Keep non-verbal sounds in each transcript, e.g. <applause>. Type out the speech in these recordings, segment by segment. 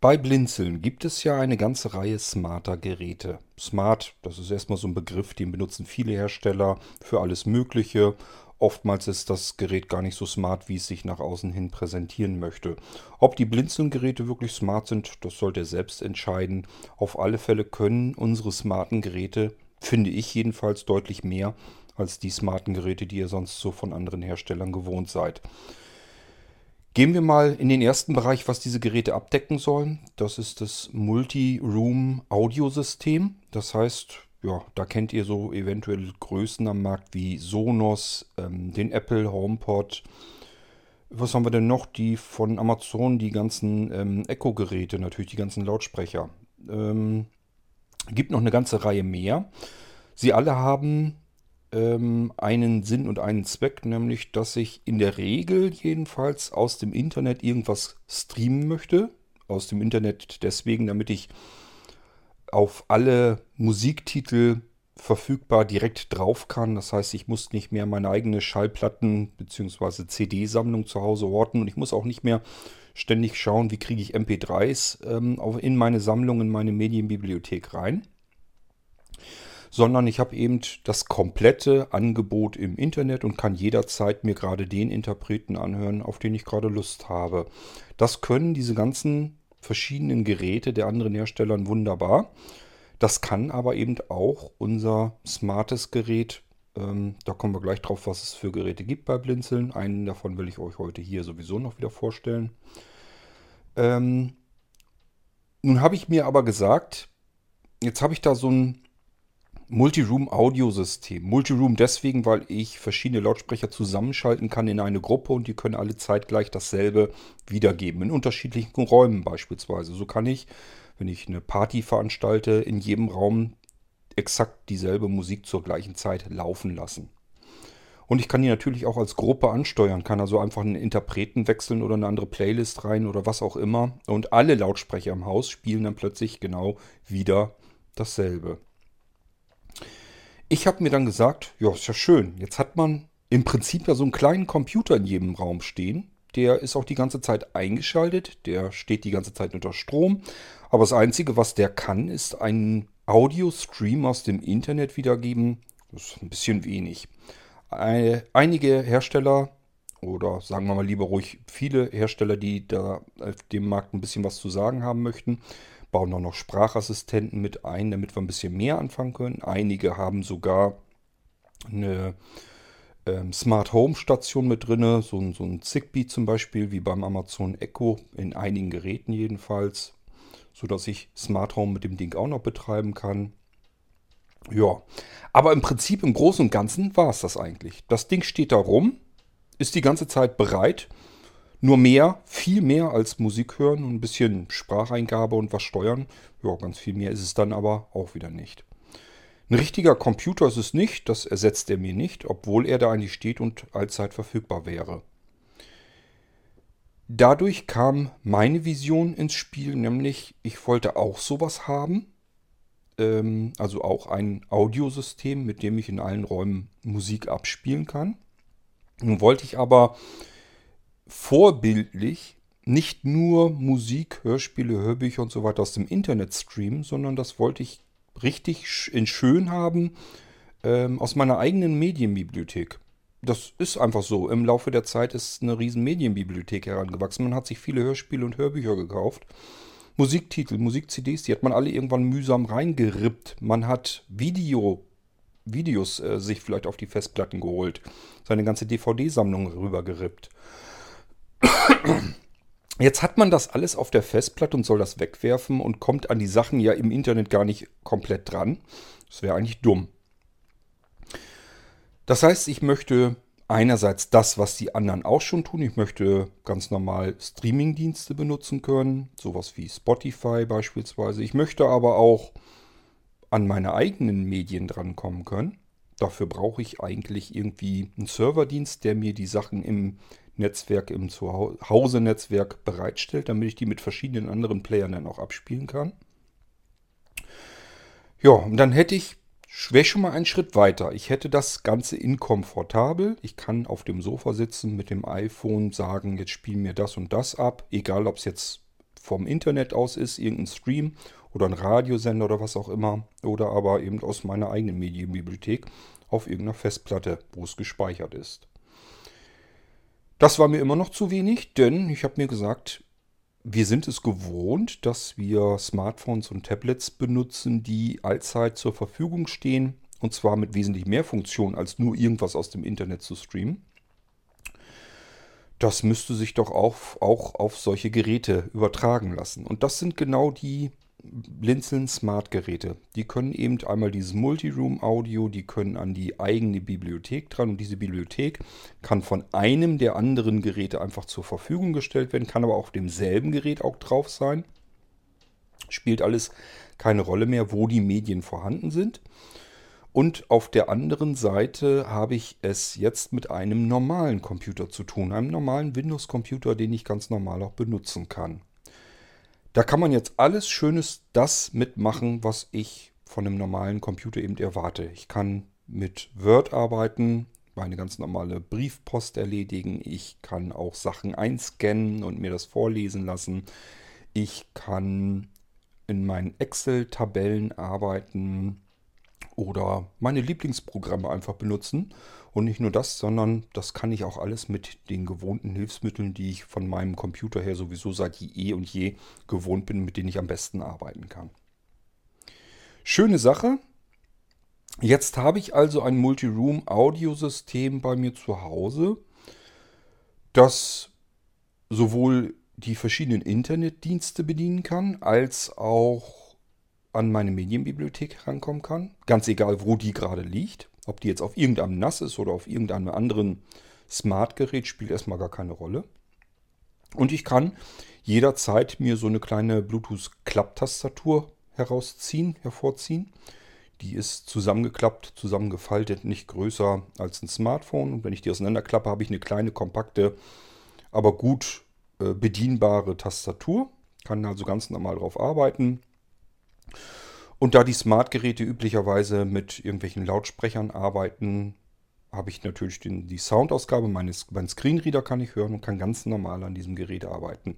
Bei Blinzeln gibt es ja eine ganze Reihe smarter Geräte. Smart, das ist erstmal so ein Begriff, den benutzen viele Hersteller für alles Mögliche. Oftmals ist das Gerät gar nicht so smart, wie es sich nach außen hin präsentieren möchte. Ob die Blinzeln-Geräte wirklich smart sind, das sollte er selbst entscheiden. Auf alle Fälle können unsere smarten Geräte, finde ich jedenfalls, deutlich mehr als die smarten Geräte, die ihr sonst so von anderen Herstellern gewohnt seid. Gehen wir mal in den ersten Bereich, was diese Geräte abdecken sollen. Das ist das Multi-Room-Audiosystem. Das heißt, ja, da kennt ihr so eventuell Größen am Markt wie Sonos, ähm, den Apple HomePod. Was haben wir denn noch? Die von Amazon, die ganzen ähm, Echo-Geräte, natürlich die ganzen Lautsprecher. Ähm, gibt noch eine ganze Reihe mehr. Sie alle haben ähm, einen Sinn und einen Zweck, nämlich dass ich in der Regel jedenfalls aus dem Internet irgendwas streamen möchte. Aus dem Internet deswegen, damit ich auf alle Musiktitel verfügbar direkt drauf kann. Das heißt, ich muss nicht mehr meine eigene Schallplatten bzw. CD-Sammlung zu Hause orten und ich muss auch nicht mehr ständig schauen, wie kriege ich MP3s ähm, in meine Sammlung, in meine Medienbibliothek rein sondern ich habe eben das komplette Angebot im Internet und kann jederzeit mir gerade den Interpreten anhören, auf den ich gerade Lust habe. Das können diese ganzen verschiedenen Geräte der anderen Hersteller wunderbar. Das kann aber eben auch unser smartes Gerät. Ähm, da kommen wir gleich drauf, was es für Geräte gibt bei Blinzeln. Einen davon will ich euch heute hier sowieso noch wieder vorstellen. Ähm, nun habe ich mir aber gesagt, jetzt habe ich da so ein Multiroom-Audiosystem. Multiroom deswegen, weil ich verschiedene Lautsprecher zusammenschalten kann in eine Gruppe und die können alle zeitgleich dasselbe wiedergeben. In unterschiedlichen Räumen beispielsweise. So kann ich, wenn ich eine Party veranstalte, in jedem Raum exakt dieselbe Musik zur gleichen Zeit laufen lassen. Und ich kann die natürlich auch als Gruppe ansteuern, kann also einfach einen Interpreten wechseln oder eine andere Playlist rein oder was auch immer. Und alle Lautsprecher im Haus spielen dann plötzlich genau wieder dasselbe. Ich habe mir dann gesagt, ja, ist ja schön. Jetzt hat man im Prinzip ja so einen kleinen Computer in jedem Raum stehen. Der ist auch die ganze Zeit eingeschaltet. Der steht die ganze Zeit unter Strom. Aber das Einzige, was der kann, ist einen Audio-Stream aus dem Internet wiedergeben. Das ist ein bisschen wenig. Einige Hersteller oder sagen wir mal lieber ruhig viele Hersteller, die da auf dem Markt ein bisschen was zu sagen haben möchten, bauen auch noch Sprachassistenten mit ein, damit wir ein bisschen mehr anfangen können. Einige haben sogar eine ähm, Smart Home Station mit drin, so, so ein Zigbee zum Beispiel, wie beim Amazon Echo, in einigen Geräten jedenfalls, sodass ich Smart Home mit dem Ding auch noch betreiben kann. Ja, aber im Prinzip im Großen und Ganzen war es das eigentlich. Das Ding steht da rum, ist die ganze Zeit bereit nur mehr, viel mehr als Musik hören und ein bisschen Spracheingabe und was steuern. Ja, ganz viel mehr ist es dann aber auch wieder nicht. Ein richtiger Computer ist es nicht, das ersetzt er mir nicht, obwohl er da eigentlich steht und allzeit verfügbar wäre. Dadurch kam meine Vision ins Spiel, nämlich ich wollte auch sowas haben, ähm, also auch ein Audiosystem, mit dem ich in allen Räumen Musik abspielen kann. Nun wollte ich aber vorbildlich nicht nur Musik, Hörspiele, Hörbücher und so weiter aus dem Internet streamen, sondern das wollte ich richtig in schön haben ähm, aus meiner eigenen Medienbibliothek. Das ist einfach so. Im Laufe der Zeit ist eine riesen Medienbibliothek herangewachsen. Man hat sich viele Hörspiele und Hörbücher gekauft. Musiktitel, Musik-CDs, die hat man alle irgendwann mühsam reingerippt. Man hat Video, Videos äh, sich vielleicht auf die Festplatten geholt, seine ganze DVD-Sammlung rübergerippt. Jetzt hat man das alles auf der Festplatte und soll das wegwerfen und kommt an die Sachen ja im Internet gar nicht komplett dran. Das wäre eigentlich dumm. Das heißt, ich möchte einerseits das, was die anderen auch schon tun. Ich möchte ganz normal Streamingdienste benutzen können, sowas wie Spotify beispielsweise. Ich möchte aber auch an meine eigenen Medien drankommen können. Dafür brauche ich eigentlich irgendwie einen Serverdienst, der mir die Sachen im Netzwerk im Zuhause-Netzwerk bereitstellt, damit ich die mit verschiedenen anderen Playern dann auch abspielen kann. Ja, und dann hätte ich, wäre schon mal einen Schritt weiter. Ich hätte das Ganze inkomfortabel. Ich kann auf dem Sofa sitzen mit dem iPhone sagen, jetzt spiel mir das und das ab. Egal, ob es jetzt vom Internet aus ist, irgendein Stream oder ein Radiosender oder was auch immer. Oder aber eben aus meiner eigenen Medienbibliothek auf irgendeiner Festplatte, wo es gespeichert ist. Das war mir immer noch zu wenig, denn ich habe mir gesagt, wir sind es gewohnt, dass wir Smartphones und Tablets benutzen, die allzeit zur Verfügung stehen. Und zwar mit wesentlich mehr Funktionen, als nur irgendwas aus dem Internet zu streamen. Das müsste sich doch auch, auch auf solche Geräte übertragen lassen. Und das sind genau die Blinzeln Smart Geräte. Die können eben einmal dieses Multiroom Audio, die können an die eigene Bibliothek dran und diese Bibliothek kann von einem der anderen Geräte einfach zur Verfügung gestellt werden, kann aber auf demselben Gerät auch drauf sein. Spielt alles keine Rolle mehr, wo die Medien vorhanden sind. Und auf der anderen Seite habe ich es jetzt mit einem normalen Computer zu tun, einem normalen Windows-Computer, den ich ganz normal auch benutzen kann. Da kann man jetzt alles Schönes das mitmachen, was ich von einem normalen Computer eben erwarte. Ich kann mit Word arbeiten, meine ganz normale Briefpost erledigen. Ich kann auch Sachen einscannen und mir das vorlesen lassen. Ich kann in meinen Excel-Tabellen arbeiten oder meine Lieblingsprogramme einfach benutzen. Und nicht nur das, sondern das kann ich auch alles mit den gewohnten Hilfsmitteln, die ich von meinem Computer her sowieso seit je und je gewohnt bin, mit denen ich am besten arbeiten kann. Schöne Sache. Jetzt habe ich also ein Multiroom-Audiosystem bei mir zu Hause, das sowohl die verschiedenen Internetdienste bedienen kann, als auch an meine Medienbibliothek rankommen kann. Ganz egal, wo die gerade liegt. Ob die jetzt auf irgendeinem NAS ist oder auf irgendeinem anderen Smart-Gerät, spielt erstmal gar keine Rolle. Und ich kann jederzeit mir so eine kleine Bluetooth-Klapptastatur herausziehen, hervorziehen. Die ist zusammengeklappt, zusammengefaltet, nicht größer als ein Smartphone. Und wenn ich die auseinanderklappe, habe ich eine kleine, kompakte, aber gut äh, bedienbare Tastatur. Kann also ganz normal drauf arbeiten. Und da die Smart-Geräte üblicherweise mit irgendwelchen Lautsprechern arbeiten, habe ich natürlich den, die Soundausgabe meines mein Screenreader kann ich hören und kann ganz normal an diesem Gerät arbeiten.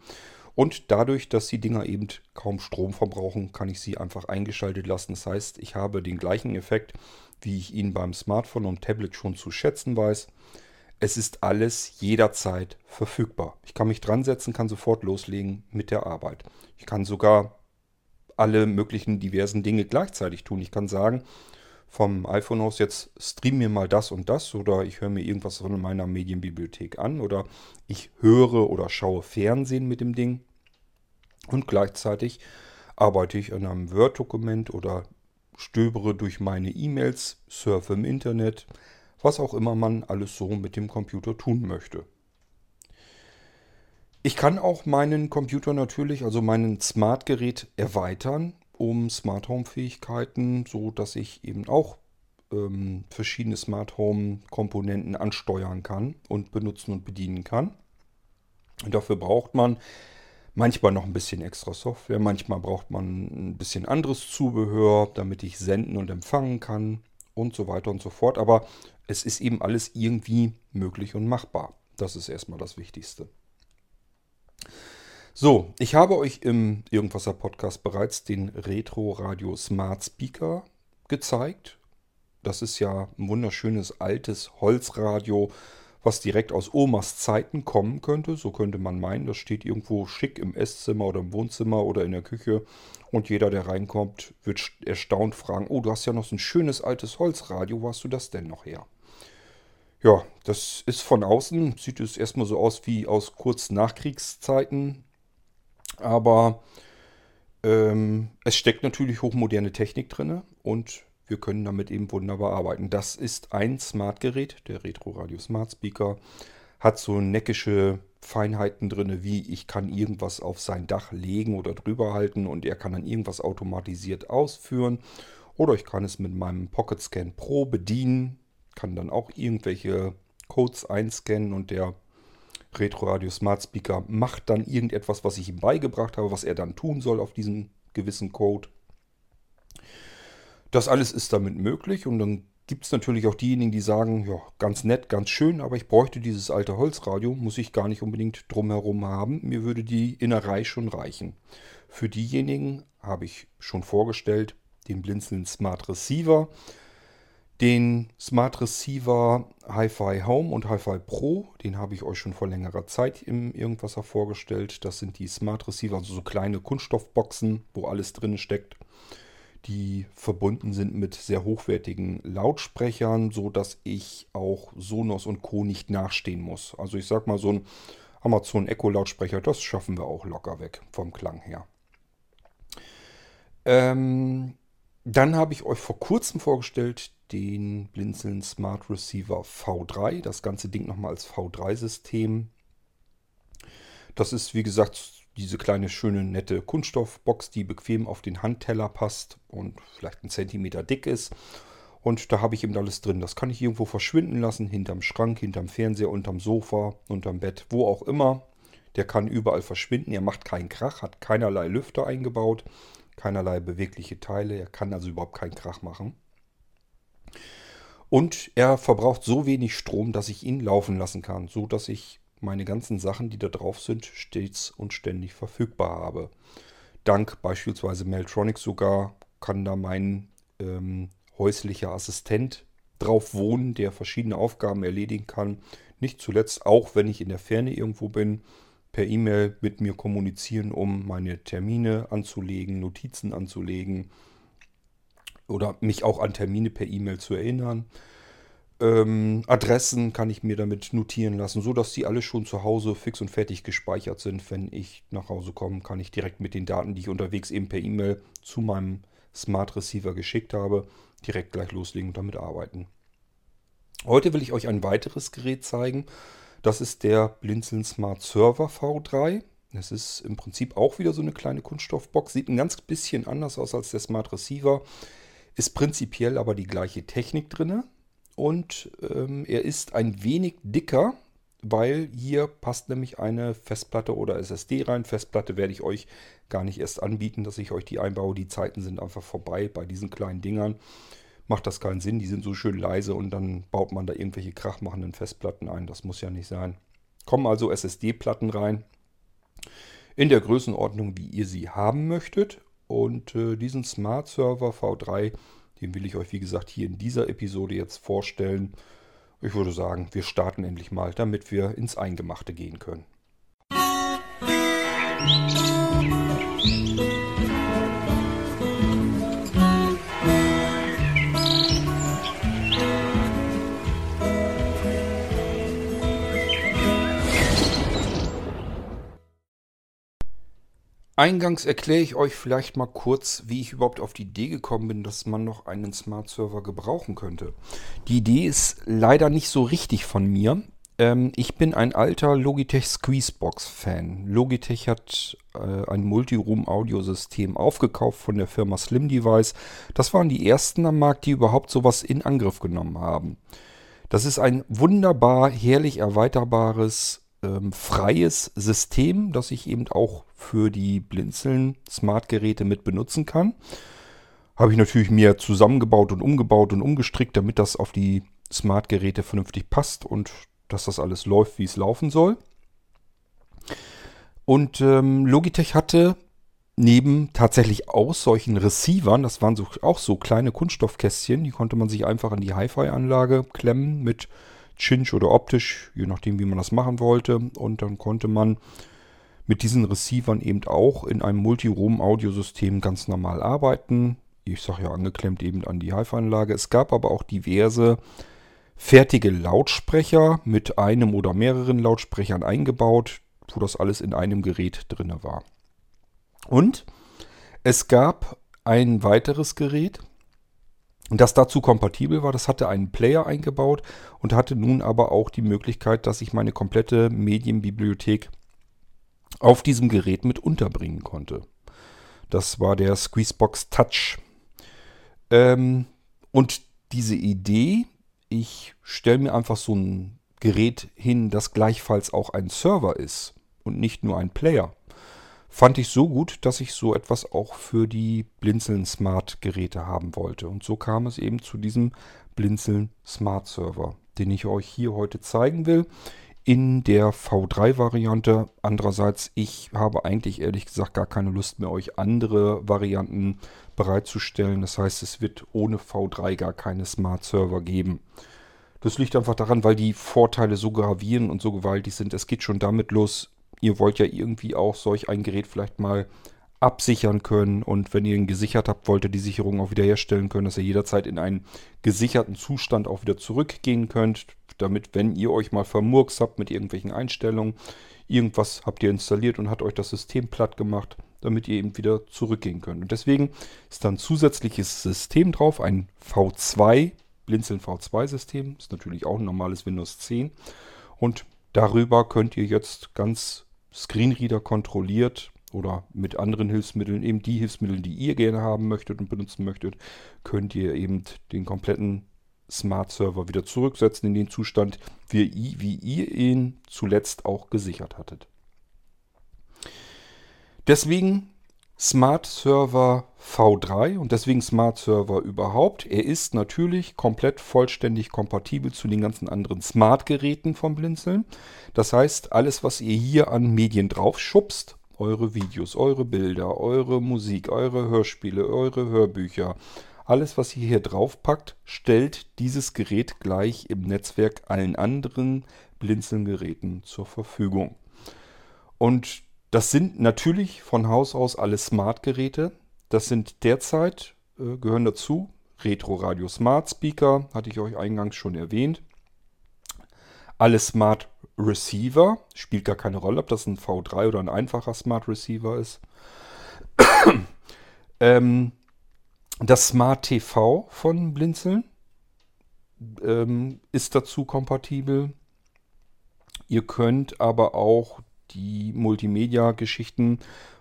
Und dadurch, dass die Dinger eben kaum Strom verbrauchen, kann ich sie einfach eingeschaltet lassen. Das heißt, ich habe den gleichen Effekt, wie ich ihn beim Smartphone und Tablet schon zu schätzen weiß. Es ist alles jederzeit verfügbar. Ich kann mich dran setzen, kann sofort loslegen mit der Arbeit. Ich kann sogar alle möglichen diversen Dinge gleichzeitig tun. Ich kann sagen, vom iPhone aus jetzt stream mir mal das und das oder ich höre mir irgendwas von meiner Medienbibliothek an oder ich höre oder schaue Fernsehen mit dem Ding und gleichzeitig arbeite ich an einem Word-Dokument oder stöbere durch meine E-Mails, surfe im Internet, was auch immer man alles so mit dem Computer tun möchte. Ich kann auch meinen Computer natürlich, also meinen Smart-Gerät erweitern um Smart Home-Fähigkeiten, so dass ich eben auch ähm, verschiedene Smart Home-Komponenten ansteuern kann und benutzen und bedienen kann. Und dafür braucht man manchmal noch ein bisschen extra Software, manchmal braucht man ein bisschen anderes Zubehör, damit ich senden und empfangen kann und so weiter und so fort. Aber es ist eben alles irgendwie möglich und machbar. Das ist erstmal das Wichtigste. So, ich habe euch im Irgendwasser Podcast bereits den Retro Radio Smart Speaker gezeigt. Das ist ja ein wunderschönes altes Holzradio, was direkt aus Omas Zeiten kommen könnte. So könnte man meinen, das steht irgendwo schick im Esszimmer oder im Wohnzimmer oder in der Küche. Und jeder, der reinkommt, wird erstaunt fragen, oh, du hast ja noch so ein schönes altes Holzradio, wo hast du das denn noch her? Ja, das ist von außen, sieht es erstmal so aus wie aus kurz Nachkriegszeiten. Aber ähm, es steckt natürlich hochmoderne Technik drin und wir können damit eben wunderbar arbeiten. Das ist ein Smart-Gerät, der Retro Radio Smart Speaker. Hat so neckische Feinheiten drin, wie ich kann irgendwas auf sein Dach legen oder drüber halten und er kann dann irgendwas automatisiert ausführen. Oder ich kann es mit meinem Pocket Scan Pro bedienen kann dann auch irgendwelche Codes einscannen und der Retro Radio Smart Speaker macht dann irgendetwas, was ich ihm beigebracht habe, was er dann tun soll auf diesen gewissen Code. Das alles ist damit möglich und dann gibt es natürlich auch diejenigen, die sagen, ja, ganz nett, ganz schön, aber ich bräuchte dieses alte Holzradio, muss ich gar nicht unbedingt drumherum haben. Mir würde die Innerei schon reichen. Für diejenigen habe ich schon vorgestellt, den Blinzeln Smart Receiver, den Smart Receiver Hi-Fi Home und Hi-Fi Pro, den habe ich euch schon vor längerer Zeit im Irgendwasser vorgestellt. Das sind die Smart Receiver, also so kleine Kunststoffboxen, wo alles drin steckt die verbunden sind mit sehr hochwertigen Lautsprechern, so dass ich auch Sonos und Co. nicht nachstehen muss. Also ich sag mal, so ein Amazon Echo Lautsprecher, das schaffen wir auch locker weg vom Klang her. Ähm, dann habe ich euch vor kurzem vorgestellt den Blinzeln Smart Receiver V3. Das ganze Ding nochmal als V3-System. Das ist, wie gesagt, diese kleine, schöne, nette Kunststoffbox, die bequem auf den Handteller passt und vielleicht einen Zentimeter dick ist. Und da habe ich eben alles drin. Das kann ich irgendwo verschwinden lassen, hinterm Schrank, hinterm Fernseher, unterm Sofa, unterm Bett, wo auch immer. Der kann überall verschwinden. Er macht keinen Krach, hat keinerlei Lüfter eingebaut, keinerlei bewegliche Teile. Er kann also überhaupt keinen Krach machen. Und er verbraucht so wenig Strom, dass ich ihn laufen lassen kann, so dass ich meine ganzen Sachen, die da drauf sind, stets und ständig verfügbar habe. Dank beispielsweise Meltronics sogar kann da mein ähm, häuslicher Assistent drauf wohnen, der verschiedene Aufgaben erledigen kann. Nicht zuletzt auch, wenn ich in der Ferne irgendwo bin, per E-Mail mit mir kommunizieren, um meine Termine anzulegen, Notizen anzulegen oder mich auch an Termine per E-Mail zu erinnern. Ähm, Adressen kann ich mir damit notieren lassen, so dass die alle schon zu Hause fix und fertig gespeichert sind. Wenn ich nach Hause komme, kann ich direkt mit den Daten, die ich unterwegs eben per E-Mail zu meinem Smart Receiver geschickt habe, direkt gleich loslegen und damit arbeiten. Heute will ich euch ein weiteres Gerät zeigen. Das ist der Blinzeln Smart Server V3. Es ist im Prinzip auch wieder so eine kleine Kunststoffbox. Sieht ein ganz bisschen anders aus als der Smart Receiver. Ist prinzipiell aber die gleiche Technik drin und ähm, er ist ein wenig dicker, weil hier passt nämlich eine Festplatte oder SSD rein. Festplatte werde ich euch gar nicht erst anbieten, dass ich euch die einbaue. Die Zeiten sind einfach vorbei bei diesen kleinen Dingern. Macht das keinen Sinn, die sind so schön leise und dann baut man da irgendwelche krachmachenden Festplatten ein. Das muss ja nicht sein. Kommen also SSD-Platten rein. In der Größenordnung, wie ihr sie haben möchtet. Und äh, diesen Smart Server V3 den will ich euch, wie gesagt, hier in dieser Episode jetzt vorstellen. Ich würde sagen, wir starten endlich mal, damit wir ins Eingemachte gehen können. Musik Eingangs erkläre ich euch vielleicht mal kurz, wie ich überhaupt auf die Idee gekommen bin, dass man noch einen Smart Server gebrauchen könnte. Die Idee ist leider nicht so richtig von mir. Ähm, ich bin ein alter Logitech Squeezebox-Fan. Logitech hat äh, ein Multiroom-Audiosystem aufgekauft von der Firma Slim Device. Das waren die ersten am Markt, die überhaupt sowas in Angriff genommen haben. Das ist ein wunderbar herrlich erweiterbares ähm, freies System, das ich eben auch für die Blinzeln Smart-Geräte mit benutzen kann. Habe ich natürlich mir zusammengebaut und umgebaut und umgestrickt, damit das auf die Smart-Geräte vernünftig passt und dass das alles läuft, wie es laufen soll. Und ähm, Logitech hatte neben tatsächlich aus solchen Receivern, das waren so, auch so kleine Kunststoffkästchen, die konnte man sich einfach an die Hi-Fi-Anlage klemmen mit Cinch oder optisch, je nachdem, wie man das machen wollte. Und dann konnte man mit diesen Receivern eben auch in einem Multiroom-Audiosystem ganz normal arbeiten. Ich sage ja angeklemmt eben an die Hi-Fi-Anlage. Es gab aber auch diverse fertige Lautsprecher mit einem oder mehreren Lautsprechern eingebaut, wo das alles in einem Gerät drin war. Und es gab ein weiteres Gerät, das dazu kompatibel war. Das hatte einen Player eingebaut und hatte nun aber auch die Möglichkeit, dass ich meine komplette Medienbibliothek auf diesem Gerät mit unterbringen konnte. Das war der Squeezebox Touch. Ähm, und diese Idee, ich stelle mir einfach so ein Gerät hin, das gleichfalls auch ein Server ist und nicht nur ein Player, fand ich so gut, dass ich so etwas auch für die Blinzeln Smart Geräte haben wollte. Und so kam es eben zu diesem Blinzeln Smart Server, den ich euch hier heute zeigen will in der V3-Variante. Andererseits, ich habe eigentlich ehrlich gesagt gar keine Lust mehr, euch andere Varianten bereitzustellen. Das heißt, es wird ohne V3 gar keine Smart Server geben. Das liegt einfach daran, weil die Vorteile so gravierend und so gewaltig sind. Es geht schon damit los, ihr wollt ja irgendwie auch solch ein Gerät vielleicht mal absichern können. Und wenn ihr ihn gesichert habt, wollt ihr die Sicherung auch wieder herstellen können, dass ihr jederzeit in einen gesicherten Zustand auch wieder zurückgehen könnt, damit, wenn ihr euch mal vermurkst habt mit irgendwelchen Einstellungen, irgendwas habt ihr installiert und hat euch das System platt gemacht, damit ihr eben wieder zurückgehen könnt. Und deswegen ist da ein zusätzliches System drauf, ein V2, Blinzeln V2 System, ist natürlich auch ein normales Windows 10 und darüber könnt ihr jetzt ganz Screenreader kontrolliert oder mit anderen Hilfsmitteln, eben die Hilfsmittel, die ihr gerne haben möchtet und benutzen möchtet, könnt ihr eben den kompletten Smart Server wieder zurücksetzen in den Zustand, wie, wie ihr ihn zuletzt auch gesichert hattet. Deswegen Smart Server V3 und deswegen Smart Server überhaupt. Er ist natürlich komplett vollständig kompatibel zu den ganzen anderen Smart-Geräten vom Blinzeln. Das heißt, alles, was ihr hier an Medien draufschubst, eure Videos, eure Bilder, eure Musik, eure Hörspiele, eure Hörbücher, alles, was ihr hier draufpackt, stellt dieses Gerät gleich im Netzwerk allen anderen Blinzeln-Geräten zur Verfügung. Und das sind natürlich von Haus aus alle Smart-Geräte. Das sind derzeit, äh, gehören dazu, Retro Radio Smart Speaker, hatte ich euch eingangs schon erwähnt. Alle Smart Receiver, spielt gar keine Rolle, ob das ein V3 oder ein einfacher Smart Receiver ist. <clears throat> ähm, das Smart TV von Blinzeln ähm, ist dazu kompatibel. Ihr könnt aber auch die Multimedia-Geschichten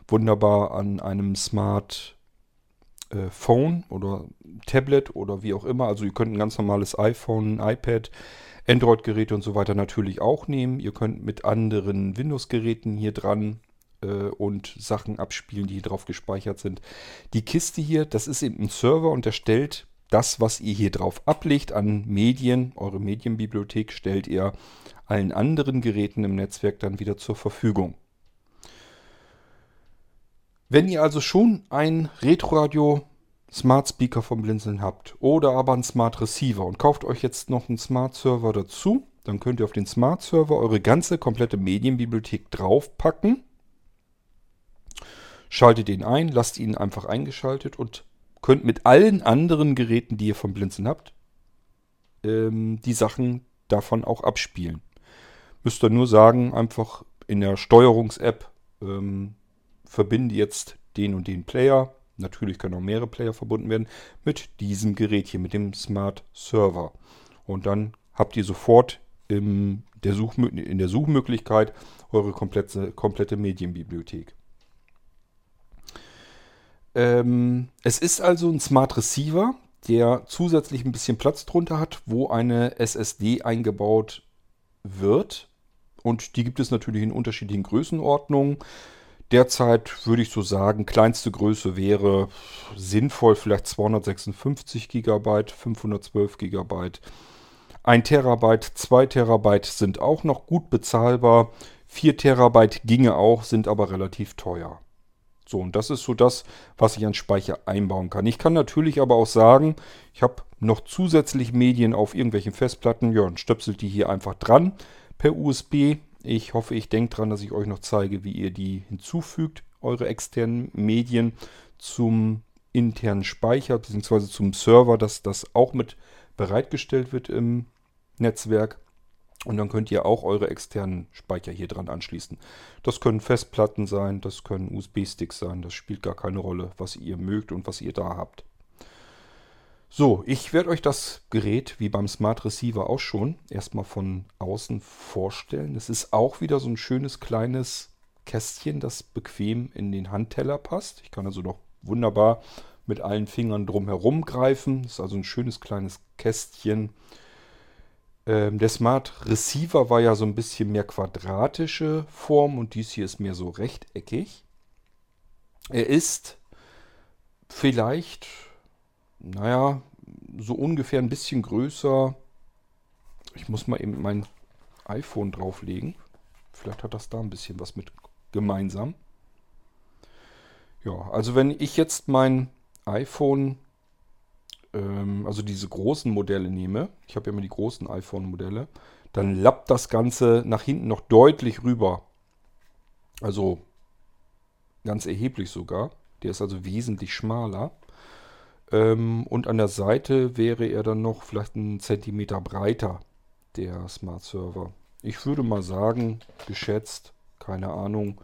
wunderbar an einem Smart äh, Phone oder Tablet oder wie auch immer. Also ihr könnt ein ganz normales iPhone, ein iPad, Android-Geräte und so weiter natürlich auch nehmen. Ihr könnt mit anderen Windows-Geräten hier dran äh, und Sachen abspielen, die hier drauf gespeichert sind. Die Kiste hier, das ist eben ein Server und der stellt das, was ihr hier drauf ablegt an Medien, eure Medienbibliothek, stellt ihr allen anderen Geräten im Netzwerk dann wieder zur Verfügung. Wenn ihr also schon ein Retroradio Smart Speaker vom Blinzeln habt oder aber einen Smart Receiver und kauft euch jetzt noch einen Smart Server dazu, dann könnt ihr auf den Smart Server eure ganze komplette Medienbibliothek draufpacken. Schaltet ihn ein, lasst ihn einfach eingeschaltet und könnt mit allen anderen Geräten, die ihr vom Blinzeln habt, ähm, die Sachen davon auch abspielen. Müsst ihr nur sagen, einfach in der Steuerungs-App ähm, verbinde jetzt den und den Player. Natürlich können auch mehrere Player verbunden werden mit diesem Gerät hier, mit dem Smart Server. Und dann habt ihr sofort in der, in der Suchmöglichkeit eure komplette, komplette Medienbibliothek. Ähm, es ist also ein Smart Receiver, der zusätzlich ein bisschen Platz drunter hat, wo eine SSD eingebaut wird. Und die gibt es natürlich in unterschiedlichen Größenordnungen. Derzeit würde ich so sagen, kleinste Größe wäre sinnvoll vielleicht 256 GB, 512 GB. 1 Terabyte, 2 Terabyte sind auch noch gut bezahlbar. 4 Terabyte ginge auch, sind aber relativ teuer. So, und das ist so das, was ich an Speicher einbauen kann. Ich kann natürlich aber auch sagen, ich habe noch zusätzlich Medien auf irgendwelchen Festplatten. Ja, und stöpselt die hier einfach dran per USB. Ich hoffe, ich denke dran, dass ich euch noch zeige, wie ihr die hinzufügt, eure externen Medien zum internen Speicher bzw. zum Server, dass das auch mit bereitgestellt wird im Netzwerk. Und dann könnt ihr auch eure externen Speicher hier dran anschließen. Das können Festplatten sein, das können USB-Sticks sein, das spielt gar keine Rolle, was ihr mögt und was ihr da habt. So, ich werde euch das Gerät, wie beim Smart Receiver auch schon, erstmal von außen vorstellen. Es ist auch wieder so ein schönes kleines Kästchen, das bequem in den Handteller passt. Ich kann also noch wunderbar mit allen Fingern drumherum greifen. Das ist also ein schönes kleines Kästchen ähm, der Smart Receiver war ja so ein bisschen mehr quadratische Form und dies hier ist mehr so rechteckig. Er ist vielleicht, naja, so ungefähr ein bisschen größer. Ich muss mal eben mein iPhone drauflegen. Vielleicht hat das da ein bisschen was mit gemeinsam. Ja, also wenn ich jetzt mein iPhone, ähm, also diese großen Modelle nehme, ich habe ja immer die großen iPhone-Modelle, dann lappt das Ganze nach hinten noch deutlich rüber. Also ganz erheblich sogar. Der ist also wesentlich schmaler. Ähm, und an der Seite wäre er dann noch vielleicht einen Zentimeter breiter, der Smart Server. Ich würde mal sagen, geschätzt, keine Ahnung,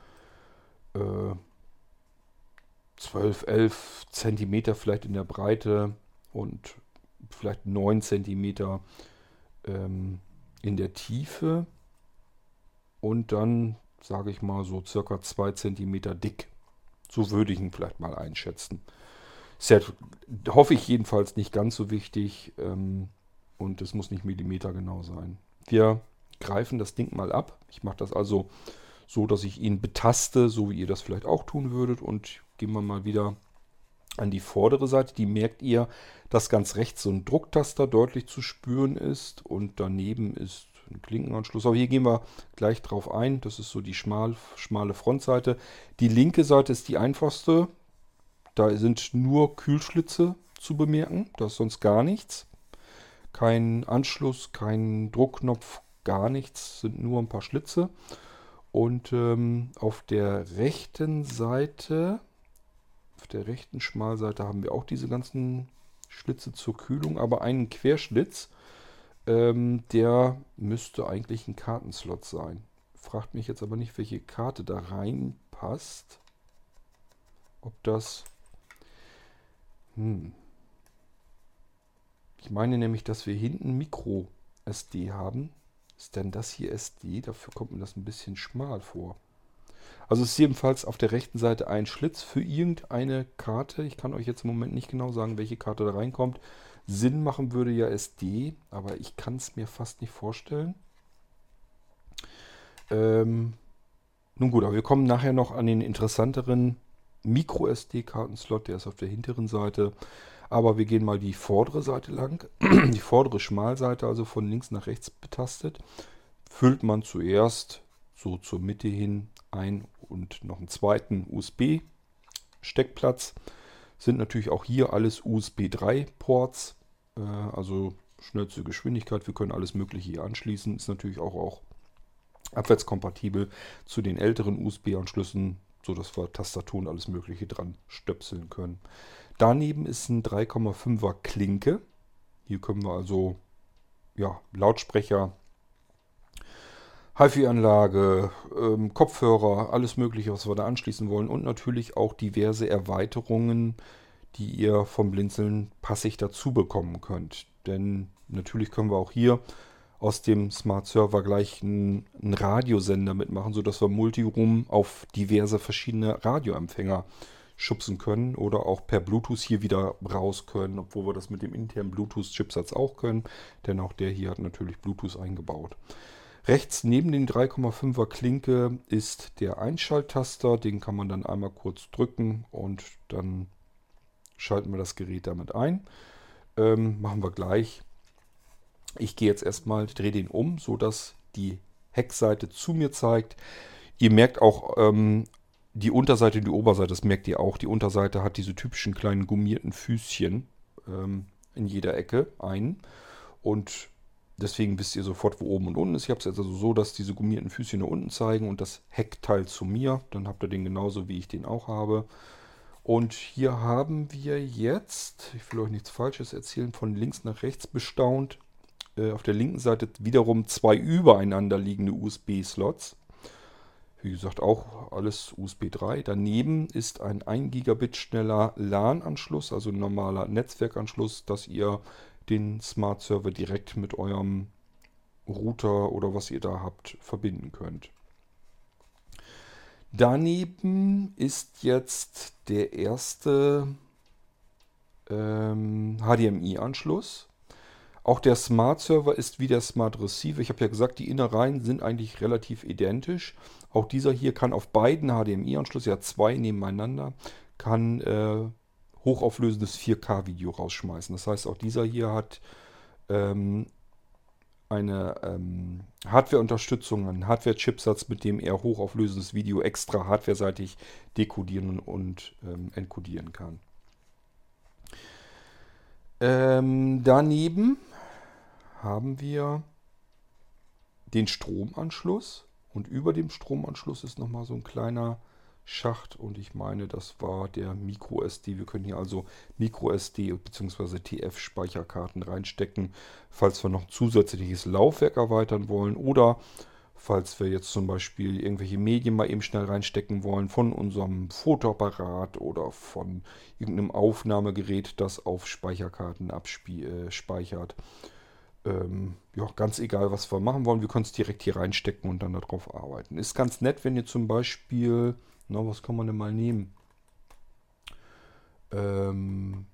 äh, 12, 11 Zentimeter vielleicht in der Breite und vielleicht 9 Zentimeter ähm, in der Tiefe und dann sage ich mal so circa 2 Zentimeter dick. So würde ich ihn vielleicht mal einschätzen. Ist ja, hoffe ich jedenfalls nicht ganz so wichtig ähm, und es muss nicht Millimeter genau sein. Wir greifen das Ding mal ab. Ich mache das also so, dass ich ihn betaste, so wie ihr das vielleicht auch tun würdet und gehen wir mal wieder an die vordere Seite. Die merkt ihr, dass ganz rechts so ein Drucktaster deutlich zu spüren ist und daneben ist ein Klinkenanschluss. Aber hier gehen wir gleich drauf ein. Das ist so die schmal, schmale Frontseite. Die linke Seite ist die einfachste. Da sind nur Kühlschlitze zu bemerken. Da ist sonst gar nichts. Kein Anschluss, kein Druckknopf, gar nichts. Sind nur ein paar Schlitze. Und ähm, auf der rechten Seite auf der rechten Schmalseite haben wir auch diese ganzen Schlitze zur Kühlung, aber einen Querschlitz, ähm, der müsste eigentlich ein Kartenslot sein. Fragt mich jetzt aber nicht, welche Karte da reinpasst. Ob das... Hm. Ich meine nämlich, dass wir hinten Micro SD haben. Ist denn das hier SD? Dafür kommt mir das ein bisschen schmal vor. Also ist jedenfalls auf der rechten Seite ein Schlitz für irgendeine Karte. Ich kann euch jetzt im Moment nicht genau sagen, welche Karte da reinkommt. Sinn machen würde ja SD, aber ich kann es mir fast nicht vorstellen. Ähm, nun gut, aber wir kommen nachher noch an den interessanteren Micro-SD-Kartenslot, der ist auf der hinteren Seite. Aber wir gehen mal die vordere Seite lang, <clears throat> die vordere Schmalseite, also von links nach rechts betastet. Füllt man zuerst so zur Mitte hin ein und noch einen zweiten USB-Steckplatz. Sind natürlich auch hier alles USB 3 Ports, äh, also schnellste Geschwindigkeit. Wir können alles Mögliche hier anschließen. Ist natürlich auch, auch abwärtskompatibel zu den älteren USB-Anschlüssen, sodass wir Tastatur und alles Mögliche dran stöpseln können. Daneben ist ein 3,5er Klinke. Hier können wir also ja, Lautsprecher HiFi-Anlage, ähm, Kopfhörer, alles Mögliche, was wir da anschließen wollen und natürlich auch diverse Erweiterungen, die ihr vom Blinzeln passig dazu bekommen könnt. Denn natürlich können wir auch hier aus dem Smart Server gleich einen, einen Radiosender mitmachen, sodass wir Multiroom auf diverse verschiedene Radioempfänger schubsen können oder auch per Bluetooth hier wieder raus können, obwohl wir das mit dem internen Bluetooth-Chipsatz auch können, denn auch der hier hat natürlich Bluetooth eingebaut. Rechts neben den 3,5er Klinke ist der Einschalttaster. Den kann man dann einmal kurz drücken und dann schalten wir das Gerät damit ein. Ähm, machen wir gleich. Ich gehe jetzt erstmal, drehe den um, sodass die Heckseite zu mir zeigt. Ihr merkt auch ähm, die Unterseite und die Oberseite, das merkt ihr auch. Die Unterseite hat diese typischen kleinen gummierten Füßchen ähm, in jeder Ecke ein. Und Deswegen wisst ihr sofort, wo oben und unten ist. Ich habe es jetzt also so, dass diese gummierten Füßchen nach unten zeigen und das Heckteil zu mir. Dann habt ihr den genauso, wie ich den auch habe. Und hier haben wir jetzt, ich will euch nichts Falsches erzählen, von links nach rechts bestaunt. Äh, auf der linken Seite wiederum zwei übereinander liegende USB-Slots. Wie gesagt, auch alles USB 3. Daneben ist ein 1 Gigabit schneller LAN-Anschluss, also ein normaler Netzwerkanschluss, dass ihr den Smart Server direkt mit eurem Router oder was ihr da habt verbinden könnt. Daneben ist jetzt der erste ähm, HDMI-Anschluss. Auch der Smart Server ist wie der Smart Receiver. Ich habe ja gesagt, die Innereien sind eigentlich relativ identisch. Auch dieser hier kann auf beiden HDMI-Anschlüssen, ja zwei nebeneinander, kann äh, hochauflösendes 4K-Video rausschmeißen. Das heißt, auch dieser hier hat ähm, eine ähm, Hardware-Unterstützung, einen Hardware-Chipsatz, mit dem er hochauflösendes Video extra hardwareseitig dekodieren und ähm, enkodieren kann. Ähm, daneben haben wir den Stromanschluss und über dem Stromanschluss ist nochmal so ein kleiner Schacht und ich meine, das war der MicroSD. Wir können hier also MicroSD bzw. TF-Speicherkarten reinstecken, falls wir noch zusätzliches Laufwerk erweitern wollen oder falls wir jetzt zum Beispiel irgendwelche Medien mal eben schnell reinstecken wollen von unserem Fotoapparat oder von irgendeinem Aufnahmegerät, das auf Speicherkarten abspeichert. Äh, ähm, ja, ganz egal, was wir machen wollen, wir können es direkt hier reinstecken und dann darauf arbeiten. Ist ganz nett, wenn ihr zum Beispiel na, was kann man denn mal nehmen? Ähm,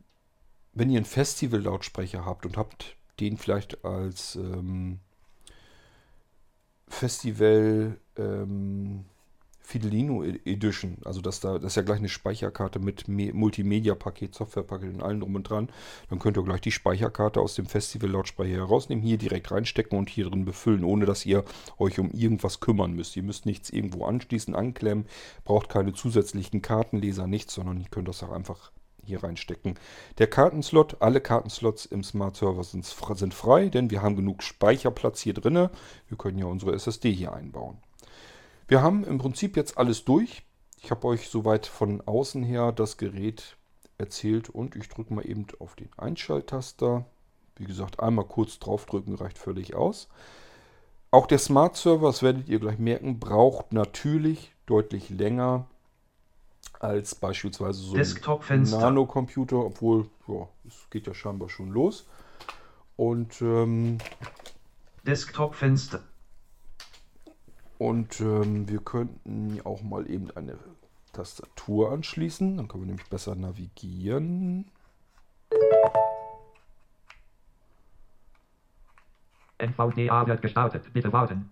wenn ihr einen Festival-Lautsprecher habt und habt den vielleicht als ähm, Festival ähm, Fidelino e- Edition. Also das, da, das ist ja gleich eine Speicherkarte mit Multimedia-Paket, Softwarepaket und allem drum und dran. Dann könnt ihr gleich die Speicherkarte aus dem Festival-Lautsprecher herausnehmen, hier direkt reinstecken und hier drin befüllen, ohne dass ihr euch um irgendwas kümmern müsst. Ihr müsst nichts irgendwo anschließen, anklemmen, braucht keine zusätzlichen Kartenleser, nichts, sondern ihr könnt das auch einfach hier reinstecken. Der Kartenslot, alle Kartenslots im Smart Server sind, sind frei, denn wir haben genug Speicherplatz hier drin. Wir können ja unsere SSD hier einbauen. Wir haben im Prinzip jetzt alles durch. Ich habe euch soweit von außen her das Gerät erzählt und ich drücke mal eben auf den Einschalttaster. Wie gesagt, einmal kurz draufdrücken reicht völlig aus. Auch der Smart Server, das werdet ihr gleich merken, braucht natürlich deutlich länger als beispielsweise so ein Nano-Computer, obwohl ja, es geht ja scheinbar schon los. Und ähm, Desktop-Fenster. Und ähm, wir könnten auch mal eben eine Tastatur anschließen. Dann können wir nämlich besser navigieren. NVDA wird gestartet. Bitte warten.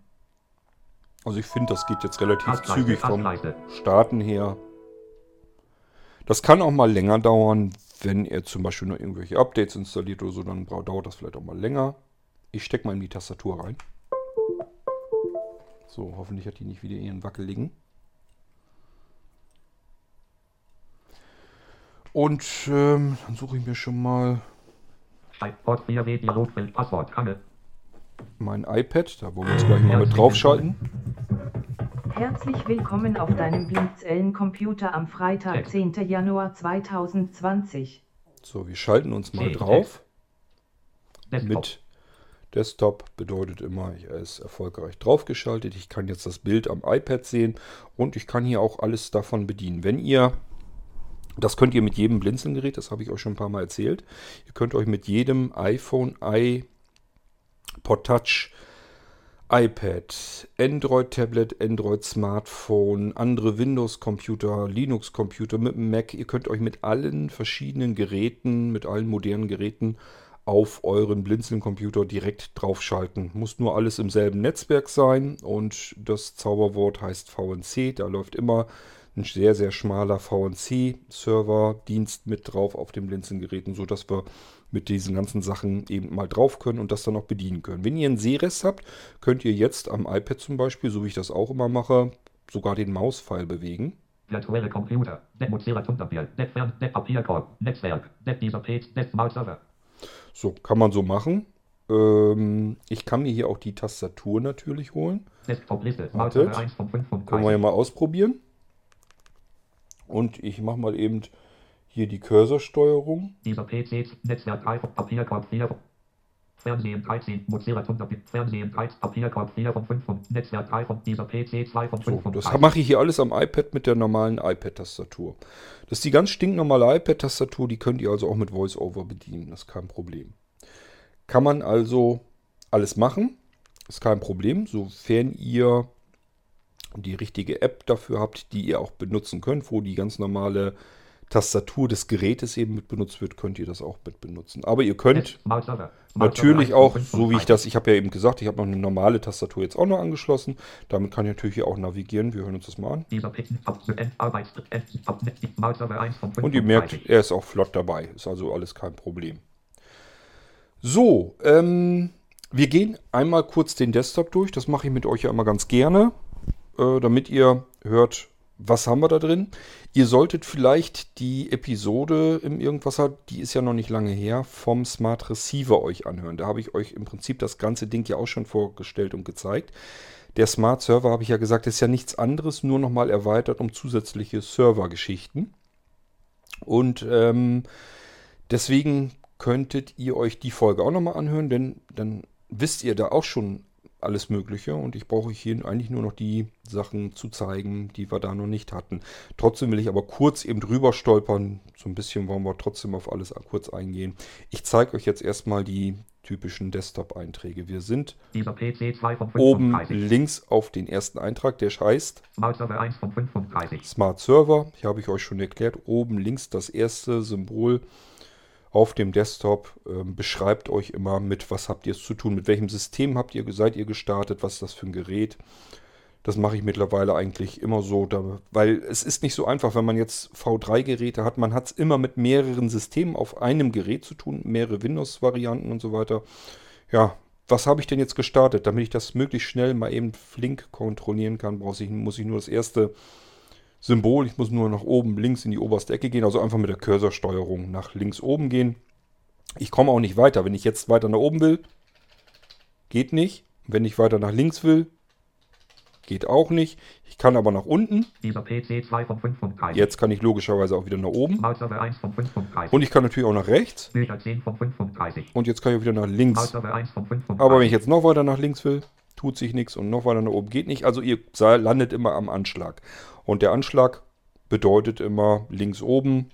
Also ich finde, das geht jetzt relativ zügig vom Starten her. Das kann auch mal länger dauern, wenn ihr zum Beispiel nur irgendwelche Updates installiert oder so, dann dauert das vielleicht auch mal länger. Ich stecke mal in die Tastatur rein. So, hoffentlich hat die nicht wieder ihren wackeligen. Und ähm, dann suche ich mir schon mal mein iPad. Da wollen wir uns gleich mal mit draufschalten. Herzlich willkommen auf deinem Blinzeln-Computer am Freitag, 10. Januar 2020. So, wir schalten uns mal drauf. Mit Desktop bedeutet immer, er ist erfolgreich draufgeschaltet. Ich kann jetzt das Bild am iPad sehen und ich kann hier auch alles davon bedienen. Wenn ihr, das könnt ihr mit jedem Blinzelgerät, das habe ich euch schon ein paar Mal erzählt. Ihr könnt euch mit jedem iPhone, iPod Touch, iPad, Android-Tablet, Android-Smartphone, andere Windows-Computer, Linux-Computer mit dem Mac. Ihr könnt euch mit allen verschiedenen Geräten, mit allen modernen Geräten auf euren Blinzeln-Computer direkt draufschalten. Muss nur alles im selben Netzwerk sein und das Zauberwort heißt VNC. Da läuft immer ein sehr, sehr schmaler VNC-Server-Dienst mit drauf auf den Blinzeln-Geräten, sodass wir mit diesen ganzen Sachen eben mal drauf können und das dann auch bedienen können. Wenn ihr einen Sehrest habt, könnt ihr jetzt am iPad zum Beispiel, so wie ich das auch immer mache, sogar den Mauspfeil bewegen. Virtuelle Computer, Net Mozilla Net Fern, Net Papierkorb, Netzwerk, Net dieser Page, Net Smart Server. So, kann man so machen. Ähm, ich kann mir hier auch die Tastatur natürlich holen. Wartet. Können wir ja mal ausprobieren. Und ich mache mal eben hier die Cursorsteuerung. Dieser PC, Netzwerk 3, Papierkorb 4, Fernsehen 13, Mozilla Fernsehen 13, Papierkorb 4 von 5 und Netzwerk 3 von dieser PC 2 von 5 so, Das mache ich hier alles am iPad mit der normalen iPad-Tastatur. Das ist die ganz stinknormale iPad-Tastatur, die könnt ihr also auch mit VoiceOver bedienen, das ist kein Problem. Kann man also alles machen, ist kein Problem, sofern ihr die richtige App dafür habt, die ihr auch benutzen könnt, wo die ganz normale Tastatur des Gerätes eben mit benutzt wird, könnt ihr das auch mit benutzen. Aber ihr könnt Smart Server. Natürlich auch, 1 von so wie ich 5 das, ich habe ja eben gesagt, ich habe noch eine normale Tastatur jetzt auch noch angeschlossen. Damit kann ich natürlich hier auch navigieren. Wir hören uns das mal an. Dieser Picken ab End Arbeits End Abnet Smart Server 1 von 5 Und ihr merkt, er ist auch flott dabei. Ist also alles kein Problem. So, ähm, wir gehen einmal kurz den Desktop durch. Das mache ich mit euch ja immer ganz gerne, äh, damit ihr hört, was haben wir da drin. Ihr solltet vielleicht die Episode im Irgendwasser, die ist ja noch nicht lange her, vom Smart Receiver euch anhören. Da habe ich euch im Prinzip das ganze Ding ja auch schon vorgestellt und gezeigt. Der Smart Server, habe ich ja gesagt, ist ja nichts anderes, nur nochmal erweitert um zusätzliche Servergeschichten. Und ähm, deswegen könntet ihr euch die Folge auch nochmal anhören, denn dann wisst ihr da auch schon alles Mögliche und ich brauche hier eigentlich nur noch die Sachen zu zeigen, die wir da noch nicht hatten. Trotzdem will ich aber kurz eben drüber stolpern. So ein bisschen wollen wir trotzdem auf alles kurz eingehen. Ich zeige euch jetzt erstmal die typischen Desktop-Einträge. Wir sind Dieser PC 2 von oben 35. links auf den ersten Eintrag, der heißt Smart Server 1 von 35. Smart Server. Hier habe ich euch schon erklärt. Oben links das erste Symbol auf dem Desktop ähm, beschreibt euch immer mit, was habt ihr es zu tun, mit welchem System habt ihr, seid ihr gestartet, was ist das für ein Gerät. Das mache ich mittlerweile eigentlich immer so, da, weil es ist nicht so einfach, wenn man jetzt V3-Geräte hat. Man hat es immer mit mehreren Systemen auf einem Gerät zu tun, mehrere Windows-Varianten und so weiter. Ja, was habe ich denn jetzt gestartet? Damit ich das möglichst schnell mal eben flink kontrollieren kann, ich, muss ich nur das erste Symbol. Ich muss nur nach oben links in die oberste Ecke gehen, also einfach mit der Cursorsteuerung nach links oben gehen. Ich komme auch nicht weiter. Wenn ich jetzt weiter nach oben will, geht nicht. Wenn ich weiter nach links will, geht auch nicht. Ich kann aber nach unten. Dieser PC 2 von 35. Jetzt kann ich logischerweise auch wieder nach oben. Smart Server 1 von 35. Und ich kann natürlich auch nach rechts. Bücher 10 von 35. Und jetzt kann ich auch wieder nach links. Server 1 von 35. Aber wenn ich jetzt noch weiter nach links will, tut sich nichts und noch weiter nach oben geht nicht. Also ihr landet immer am Anschlag. Und der Anschlag bedeutet immer links oben.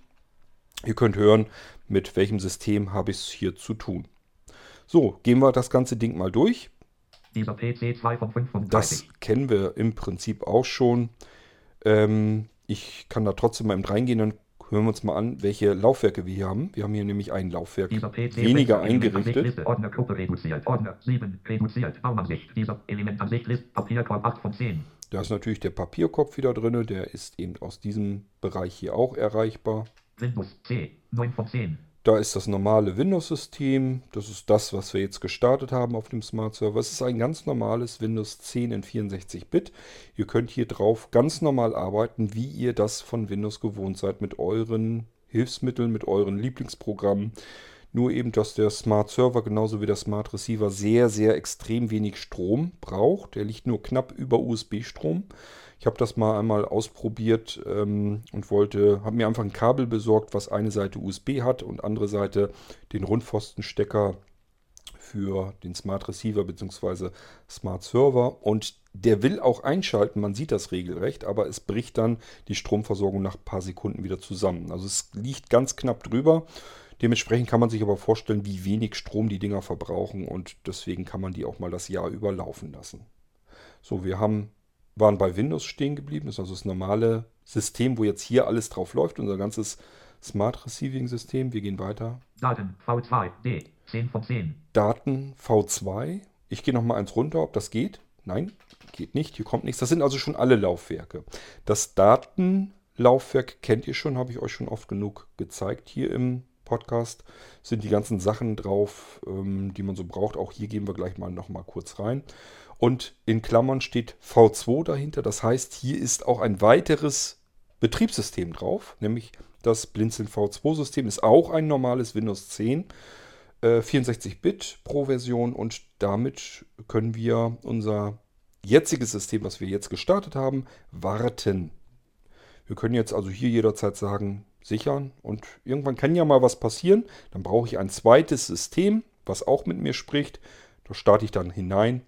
Ihr könnt hören, mit welchem System habe ich es hier zu tun. So, gehen wir das ganze Ding mal durch. Dieser PC 2 von Das 35. kennen wir im Prinzip auch schon. Ähm, ich kann da trotzdem mal eben reingehen, dann hören wir uns mal an, welche Laufwerke wir hier haben. Wir haben hier nämlich ein Laufwerk weniger eingerichtet. Ansicht, Liste, Ordner Gruppe reduziert. Ordner 7 reduziert. Baumansicht. Dieser Element Ansicht Liste. Papierkorb 8 von 10. Da ist natürlich der Papierkopf wieder drin, der ist eben aus diesem Bereich hier auch erreichbar. Windows C 9 von 10. Da ist das normale Windows-System. Das ist das, was wir jetzt gestartet haben auf dem Smart Server. Es ist ein ganz normales Windows 10 in 64-Bit. Ihr könnt hier drauf ganz normal arbeiten, wie ihr das von Windows gewohnt seid, mit euren Hilfsmitteln, mit euren Lieblingsprogrammen. Nur eben, dass der Smart Server genauso wie der Smart Receiver sehr, sehr extrem wenig Strom braucht. Der liegt nur knapp über USB-Strom. Ich habe das mal einmal ausprobiert ähm, und wollte, habe mir einfach ein Kabel besorgt, was eine Seite USB hat und andere Seite den Rundpfostenstecker für den Smart Receiver bzw. Smart Server. Und der will auch einschalten, man sieht das regelrecht, aber es bricht dann die Stromversorgung nach ein paar Sekunden wieder zusammen. Also es liegt ganz knapp drüber. Dementsprechend kann man sich aber vorstellen, wie wenig Strom die Dinger verbrauchen und deswegen kann man die auch mal das Jahr über laufen lassen. So, wir haben, waren bei Windows stehen geblieben. Das ist also das normale System, wo jetzt hier alles drauf läuft, unser ganzes Smart Receiving System. Wir gehen weiter. Daten V2 D 10 von 10. Daten V2. Ich gehe noch mal eins runter, ob das geht. Nein, geht nicht. Hier kommt nichts. Das sind also schon alle Laufwerke. Das Datenlaufwerk kennt ihr schon, habe ich euch schon oft genug gezeigt hier im Podcast. Sind die ganzen Sachen drauf, ähm, die man so braucht. Auch hier gehen wir gleich mal noch mal kurz rein. Und in Klammern steht V2 dahinter. Das heißt, hier ist auch ein weiteres Betriebssystem drauf, nämlich das Blinzeln V2-System ist auch ein normales Windows 10. äh, 64-Bit pro Version und damit können wir unser jetziges System, was wir jetzt gestartet haben, warten. Wir können jetzt also hier jederzeit sagen, sichern und irgendwann kann ja mal was passieren. Dann brauche ich ein zweites System, was auch mit mir spricht. Da starte ich dann hinein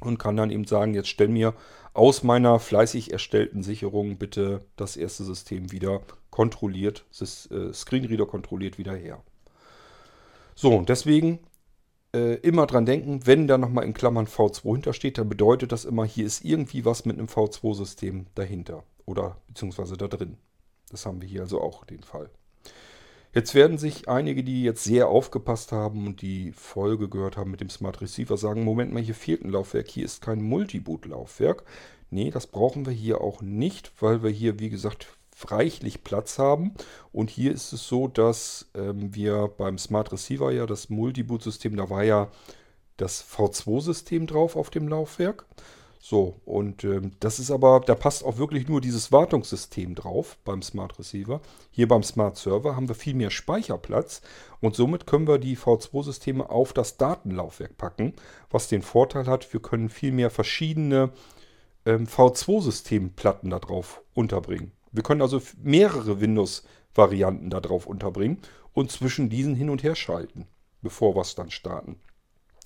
und kann dann eben sagen, jetzt stell mir aus meiner fleißig erstellten Sicherung bitte das erste System wieder kontrolliert, das äh, Screenreader kontrolliert wieder her. So, und deswegen äh, immer dran denken, wenn da nochmal in Klammern V2 hintersteht, dann bedeutet das immer, hier ist irgendwie was mit einem V2-System dahinter oder beziehungsweise da drin. Das haben wir hier also auch den Fall. Jetzt werden sich einige, die jetzt sehr aufgepasst haben und die Folge gehört haben mit dem Smart Receiver, sagen, Moment mal, hier fehlt ein Laufwerk, hier ist kein Multiboot-Laufwerk. Nee, das brauchen wir hier auch nicht, weil wir hier, wie gesagt, reichlich Platz haben. Und hier ist es so, dass ähm, wir beim Smart Receiver ja das Multiboot-System, da war ja das V2-System drauf auf dem Laufwerk. So, und ähm, das ist aber, da passt auch wirklich nur dieses Wartungssystem drauf beim Smart Receiver. Hier beim Smart Server haben wir viel mehr Speicherplatz und somit können wir die V2-Systeme auf das Datenlaufwerk packen, was den Vorteil hat, wir können viel mehr verschiedene ähm, V2-Systemplatten darauf unterbringen. Wir können also mehrere Windows-Varianten darauf unterbringen und zwischen diesen hin und her schalten, bevor wir es dann starten.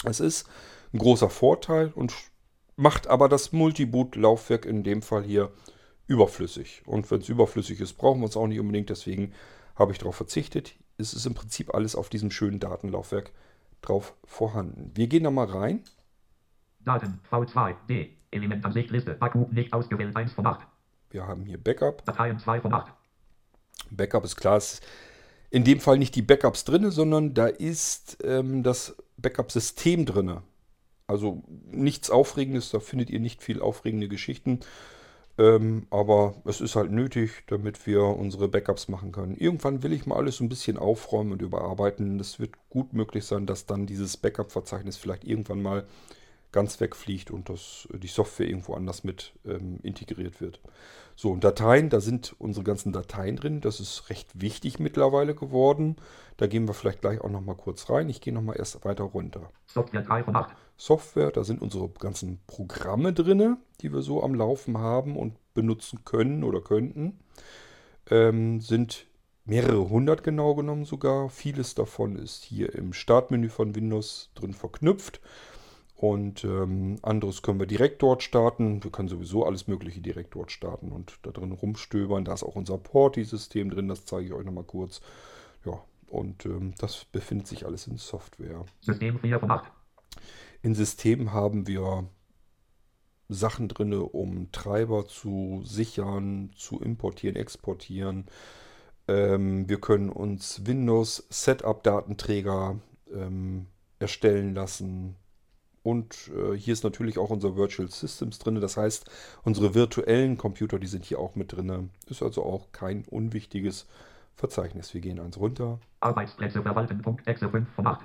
Es ist ein großer Vorteil und macht aber das Multiboot-Laufwerk in dem Fall hier überflüssig. Und wenn es überflüssig ist, brauchen wir es auch nicht unbedingt. Deswegen habe ich darauf verzichtet. Es ist im Prinzip alles auf diesem schönen Datenlaufwerk drauf vorhanden. Wir gehen da mal rein. Daten V2 D Elementansicht Liste Akku nicht ausgewählt 1 von 8. Wir haben hier Backup. Dateien 2 von 8. Backup ist klar, ist in dem Fall nicht die Backups drin, sondern da ist ähm, das Backup-System drin. Also nichts Aufregendes, da findet ihr nicht viel aufregende Geschichten. Ähm, aber es ist halt nötig, damit wir unsere Backups machen können. Irgendwann will ich mal alles so ein bisschen aufräumen und überarbeiten. Es wird gut möglich sein, dass dann dieses Backup-Verzeichnis vielleicht irgendwann mal ganz wegfliegt und dass die Software irgendwo anders mit ähm, integriert wird. So, und Dateien, da sind unsere ganzen Dateien drin. Das ist recht wichtig mittlerweile geworden. Da gehen wir vielleicht gleich auch nochmal kurz rein. Ich gehe nochmal erst weiter runter. Software 3 von 8. Software, da sind unsere ganzen Programme drin, die wir so am Laufen haben und benutzen können oder könnten. Ähm, sind mehrere hundert genau genommen sogar. Vieles davon ist hier im Startmenü von Windows drin verknüpft. Und ähm, anderes können wir direkt dort starten. Wir können sowieso alles Mögliche direkt dort starten und da drin rumstöbern. Da ist auch unser Porti-System drin, das zeige ich euch nochmal kurz. Ja, und ähm, das befindet sich alles in Software. System 4 von 8. In System haben wir Sachen drin, um Treiber zu sichern, zu importieren, exportieren. Ähm, wir können uns Windows Setup-Datenträger ähm, erstellen lassen. Und äh, hier ist natürlich auch unser Virtual Systems drin. Das heißt, unsere virtuellen Computer, die sind hier auch mit drin. Ist also auch kein unwichtiges Verzeichnis. Wir gehen eins runter. Arbeitsplätze verwalten. Punkt. Exe 5 von 8.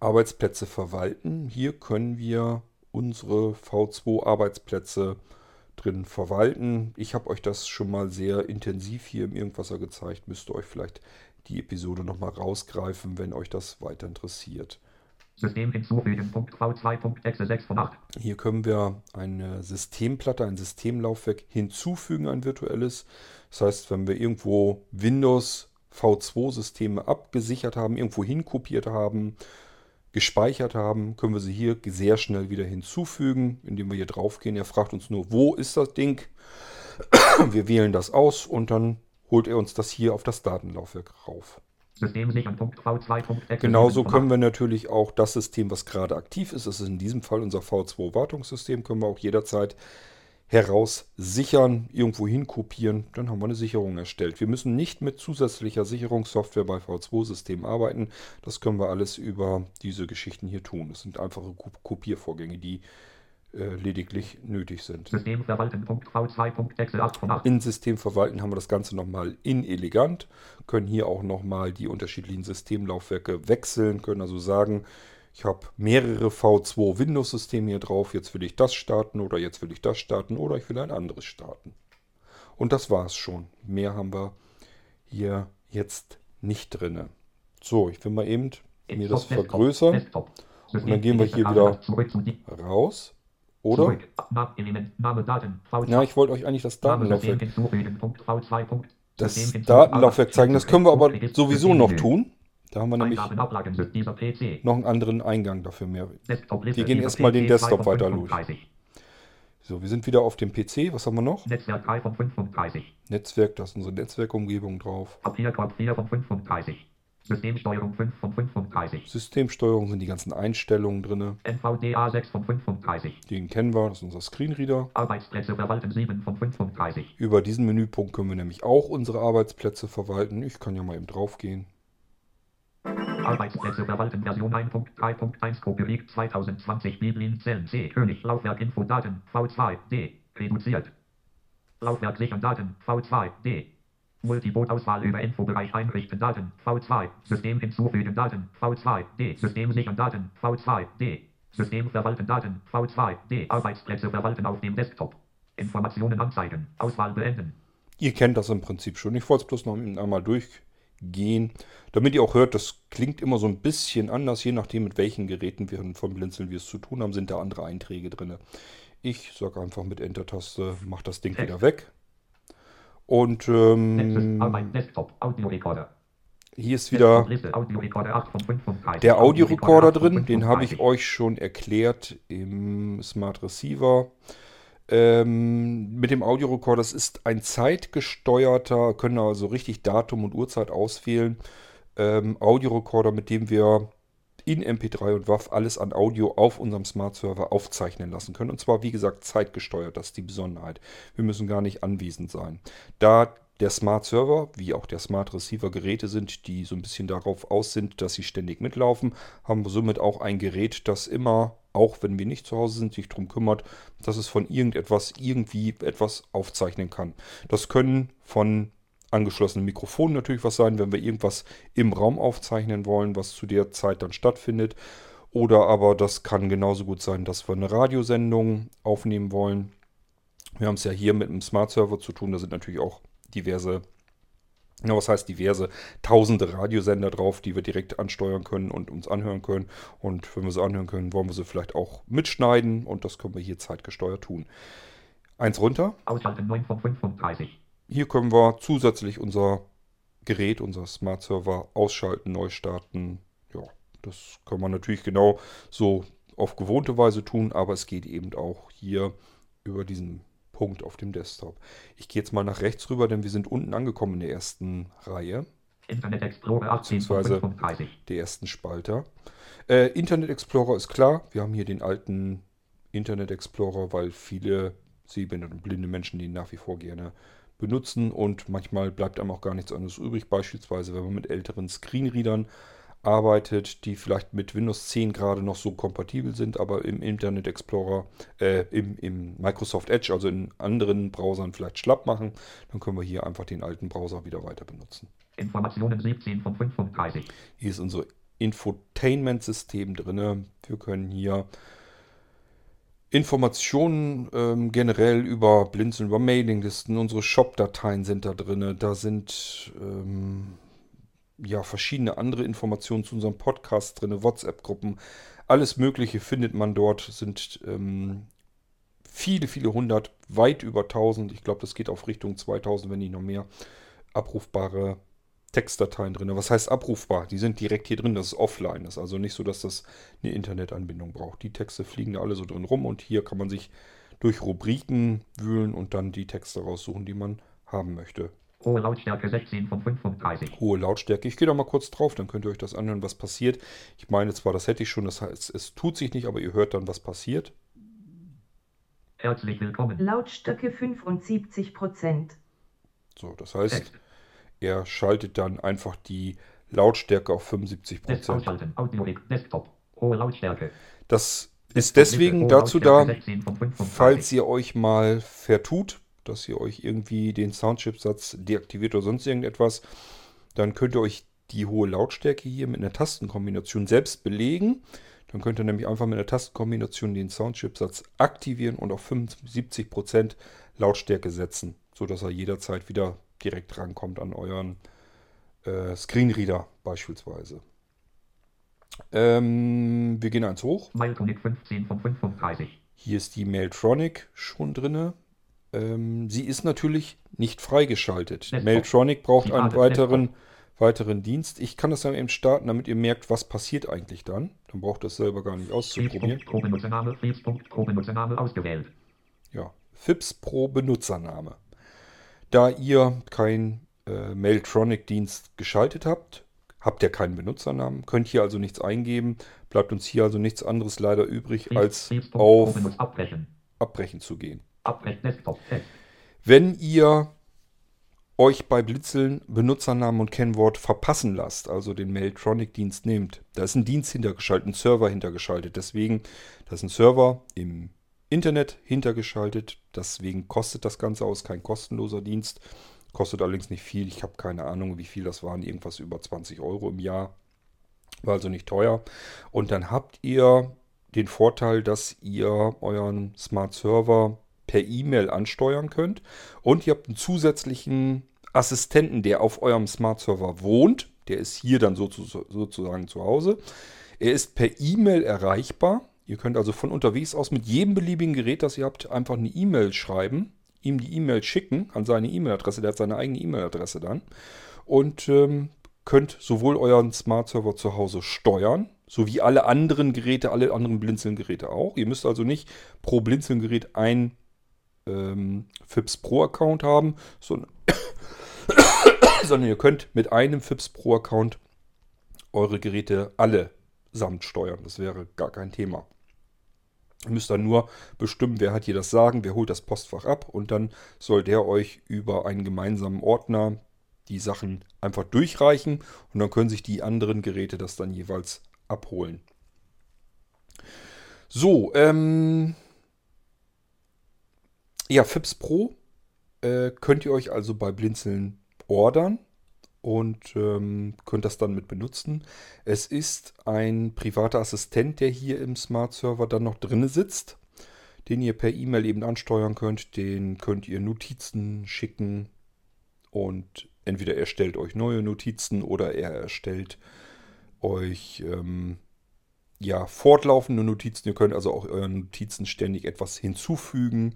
Arbeitsplätze verwalten. Hier können wir unsere V2 Arbeitsplätze drin verwalten. Ich habe euch das schon mal sehr intensiv hier im Irgendwasser gezeigt. Müsst ihr euch vielleicht die Episode nochmal rausgreifen, wenn euch das weiter interessiert. System hinzufügen. Punkt V2. Punkt. Exe 6 von 8. Hier können wir eine Systemplatte, ein Systemlaufwerk hinzufügen, ein virtuelles. Das heißt, wenn wir irgendwo Windows V2-Systeme abgesichert haben, irgendwo hinkopiert haben, gespeichert haben, können wir sie hier sehr schnell wieder hinzufügen, indem wir hier drauf gehen. Er fragt uns nur, wo ist das Ding? <clears throat> Wir wählen das aus und dann holt er uns das hier auf das Datenlaufwerk rauf. System sichern. Punkt V2. Punkt. Exe Genauso 7 von können wir natürlich auch das System, was gerade aktiv ist, das ist in diesem Fall unser V2-Wartungssystem, können wir auch jederzeit heraus sichern, irgendwo hin kopieren, dann haben wir eine Sicherung erstellt. Wir müssen nicht mit zusätzlicher Sicherungssoftware bei V2-Systemen arbeiten. Das können wir alles über diese Geschichten hier tun. Das sind einfache Ko- Kopiervorgänge, die äh, lediglich nötig sind. System verwalten. Punkt V2. Punkt. Exe 8 von 8. In System verwalten haben wir das Ganze nochmal in elegant, können hier auch nochmal die unterschiedlichen Systemlaufwerke wechseln, können also sagen, ich habe mehrere V2 Windows-Systeme hier drauf, jetzt will ich das starten oder jetzt will ich das starten oder ich will ein anderes starten. Und das war's schon. Mehr haben wir hier jetzt nicht drin. So, ich will mal eben mir das vergrößern. Und dann gehen wir hier wieder raus. Oder? Zurück. Na, Element. Name Daten. V2. Ja, ich wollte euch eigentlich das Datenlaufwerk hinzufügen. Punkt V2. Punkt. das Datenlaufwerk zeigen. Das können wir aber sowieso noch tun. Da haben wir nämlich noch einen anderen Eingang dafür mehr. Wir gehen erstmal den Desktop weiter durch. So, wir sind wieder auf dem PC. Was haben wir noch? Netzwerk 3 von 35. Netzwerk, da ist unsere Netzwerkumgebung drauf. Papierkorb 4 von 35. Systemsteuerung 5 von 35. Systemsteuerung sind die ganzen Einstellungen drin. NVDA 6 von 35. Den kennen wir, das ist unser Screenreader. Arbeitsplätze verwalten 7 von 35. Über diesen Menüpunkt können wir nämlich auch unsere Arbeitsplätze verwalten. Ich kann ja mal eben drauf gehen. Arbeitsplätze verwalten Version 1.3.1 Copyright 2020 Biblin Zellen C. König. Laufwerk Infodaten V2 D. Reduziert. Laufwerk sichern Daten V2 D. Multiboot-Auswahl über Infobereich einrichten Daten V2 System hinzufügen Daten V2 D. System sichern Daten V2 D. System verwalten Daten V2 D. Arbeitsplätze verwalten auf dem Desktop. Informationen anzeigen. Auswahl beenden. Ihr kennt das im Prinzip schon. Ich wollte es bloß noch einmal durchgehen, damit ihr auch hört, das klingt immer so ein bisschen anders, je nachdem mit welchen Geräten wir von Blinzeln wir es zu tun haben, sind da andere Einträge drin. Ich sage einfach mit Enter-Taste, mach das Ding wieder weg. Und ähm, hier ist wieder Liste Audiorekorder 8 von 35 der Audiorekorder Audiorekorder 8 von drin. Den habe ich 35. euch schon erklärt im Smart Receiver. Ähm, mit dem Audiorekorder, das ist ein zeitgesteuerter, können also richtig Datum und Uhrzeit auswählen. Ähm, Audiorekorder, mit dem wir in MP3 und WAV alles an Audio auf unserem Smart Server aufzeichnen lassen können. Und zwar, wie gesagt, zeitgesteuert. Das ist die Besonderheit. Wir müssen gar nicht anwesend sein. Da der Smart Server, wie auch der Smart Receiver Geräte sind, die so ein bisschen darauf aus sind, dass sie ständig mitlaufen, haben wir somit auch ein Gerät, das immer, auch wenn wir nicht zu Hause sind, sich darum kümmert, dass es von irgendetwas irgendwie etwas aufzeichnen kann. Das können von angeschlossenen Mikrofonen natürlich was sein, wenn wir irgendwas im Raum aufzeichnen wollen, was zu der Zeit dann stattfindet. Oder aber das kann genauso gut sein, dass wir eine Radiosendung aufnehmen wollen. Wir haben es ja hier mit einem Smart Server zu tun, da sind natürlich auch diverse, ja, was heißt diverse, tausende Radiosender drauf, die wir direkt ansteuern können und uns anhören können. Und wenn wir sie anhören können, wollen wir sie vielleicht auch mitschneiden und das können wir hier zeitgesteuert tun. Eins runter. Ausschalten 9 von 35. Hier können wir zusätzlich unser Gerät, unser Smart Server ausschalten, neu starten. Ja, das kann man natürlich genau so auf gewohnte Weise tun, aber es geht eben auch hier über diesen Punkt auf dem Desktop. Ich gehe jetzt mal nach rechts rüber, denn wir sind unten angekommen in der ersten Reihe, Internet Explorer 18 von Beziehungsweise- 35. der ersten Spalter. Äh, Internet Explorer ist klar. Wir haben hier den alten Internet Explorer, weil viele sehbehinderte und blinde Menschen den nach wie vor gerne benutzen und manchmal bleibt einem auch gar nichts anderes übrig. Beispielsweise, wenn man mit älteren Screenreadern arbeitet, die vielleicht mit Windows 10 gerade noch so kompatibel sind, aber im Internet Explorer, äh, im, im Microsoft Edge, also in anderen Browsern vielleicht schlapp machen, dann können wir hier einfach den alten Browser wieder weiter benutzen. Informationen 17 von 35. Hier ist unser Infotainment-System drin. Wir können hier Informationen ähm, generell über Blinzeln, über Mailinglisten, unsere Shop-Dateien sind da drin. Da sind ähm, ja verschiedene andere Informationen zu unserem Podcast drin, WhatsApp-Gruppen. Alles Mögliche findet man dort. Sind ähm, viele, viele hundert, weit über 1000. Ich glaube, das geht auf Richtung 2000, wenn nicht noch mehr abrufbare Textdateien drin. Was heißt abrufbar? Die sind direkt hier drin, das ist offline. Das ist also nicht so, dass das eine Internetanbindung braucht. Die Texte fliegen da alle so drin rum und hier kann man sich durch Rubriken wühlen und dann die Texte raussuchen, die man haben möchte. Hohe Lautstärke 16 von 35. Hohe Lautstärke. Ich gehe da mal kurz drauf, dann könnt ihr euch das anhören, was passiert. Ich meine zwar, das hätte ich schon, das heißt, es tut sich nicht, aber ihr hört dann, was passiert. Herzlich willkommen. Lautstärke 75%. So, das heißt, Text. er schaltet dann einfach die Lautstärke auf 75%. Desk ausschalten. Audio Desktop. Hohe Lautstärke. Das ist deswegen dazu da, 16 von 35. falls ihr euch mal vertut, dass ihr euch irgendwie den Soundchipsatz deaktiviert oder sonst irgendetwas, dann könnt ihr euch die hohe Lautstärke hier mit einer Tastenkombination selbst belegen. Dann könnt ihr nämlich einfach mit einer Tastenkombination den Soundchipsatz aktivieren und auf 75% Lautstärke setzen, sodass er jederzeit wieder direkt rankommt an euren äh, Screenreader beispielsweise. Ähm, wir gehen eins hoch. Mailtonic 15 von 35. Hier ist die Mailtronic schon drinne. Ähm, sie ist natürlich nicht freigeschaltet. Desktop. Mailtronic braucht einen Private weiteren, weiteren Dienst. Ich kann das dann eben starten, damit ihr merkt, was passiert eigentlich dann. Dann braucht ihr es selber gar nicht auszuprobieren. Fritz.pro Benutzername. Fritz.pro Benutzername ausgewählt. Ja, FIPS Pro Benutzername. Da ihr keinen äh, Mailtronic-Dienst geschaltet habt, habt ihr keinen Benutzernamen, könnt hier also nichts eingeben, bleibt uns hier also nichts anderes leider übrig, als auf. Abbrechen zu gehen. Abbrechen Desktop. Text. Wenn ihr euch bei Blitzeln Benutzernamen und Kennwort verpassen lasst, also den Mailtronic-Dienst nehmt, da ist ein Dienst hintergeschaltet, ein Server hintergeschaltet. Deswegen, da ist ein Server im Internet hintergeschaltet. Deswegen kostet das Ganze aus, kein kostenloser Dienst. Kostet allerdings nicht viel. Ich habe keine Ahnung, wie viel das waren. Irgendwas über 20 Euro im Jahr. War also nicht teuer. Und dann habt ihr den Vorteil, dass ihr euren Smart Server per E-Mail ansteuern könnt. Und ihr habt einen zusätzlichen Assistenten, der auf eurem Smart Server wohnt. Der ist hier dann sozusagen zu Hause. Er ist per E-Mail erreichbar. Ihr könnt also von unterwegs aus mit jedem beliebigen Gerät, das ihr habt, einfach eine E-Mail schreiben, ihm die E-Mail schicken an seine E-Mail-Adresse. Der hat seine eigene E-Mail-Adresse dann. Und ähm, könnt sowohl euren Smart Server zu Hause steuern, sowie alle anderen Geräte, alle anderen Blinzeln-Geräte auch. Ihr müsst also nicht pro Blinzeln-Gerät ein ähm, FIPS Pro-Account haben, sondern, <coughs> sondern ihr könnt mit einem FIPS Pro-Account eure Geräte alle samt steuern. Das wäre gar kein Thema. Ihr müsst dann nur bestimmen, wer hat hier das Sagen, wer holt das Postfach ab und dann soll der euch über einen gemeinsamen Ordner die Sachen einfach durchreichen und dann können sich die anderen Geräte das dann jeweils abholen. So, ähm, ja, FIPS Pro äh, könnt ihr euch also bei Blinzeln ordern und ähm, könnt das dann mit benutzen. Es ist ein privater Assistent, der hier im Smart Server dann noch drin sitzt, den ihr per E-Mail eben ansteuern könnt. Den könnt ihr Notizen schicken und entweder er stellt euch neue Notizen oder er erstellt euch ähm, ja fortlaufende Notizen. Ihr könnt also auch euren Notizen ständig etwas hinzufügen.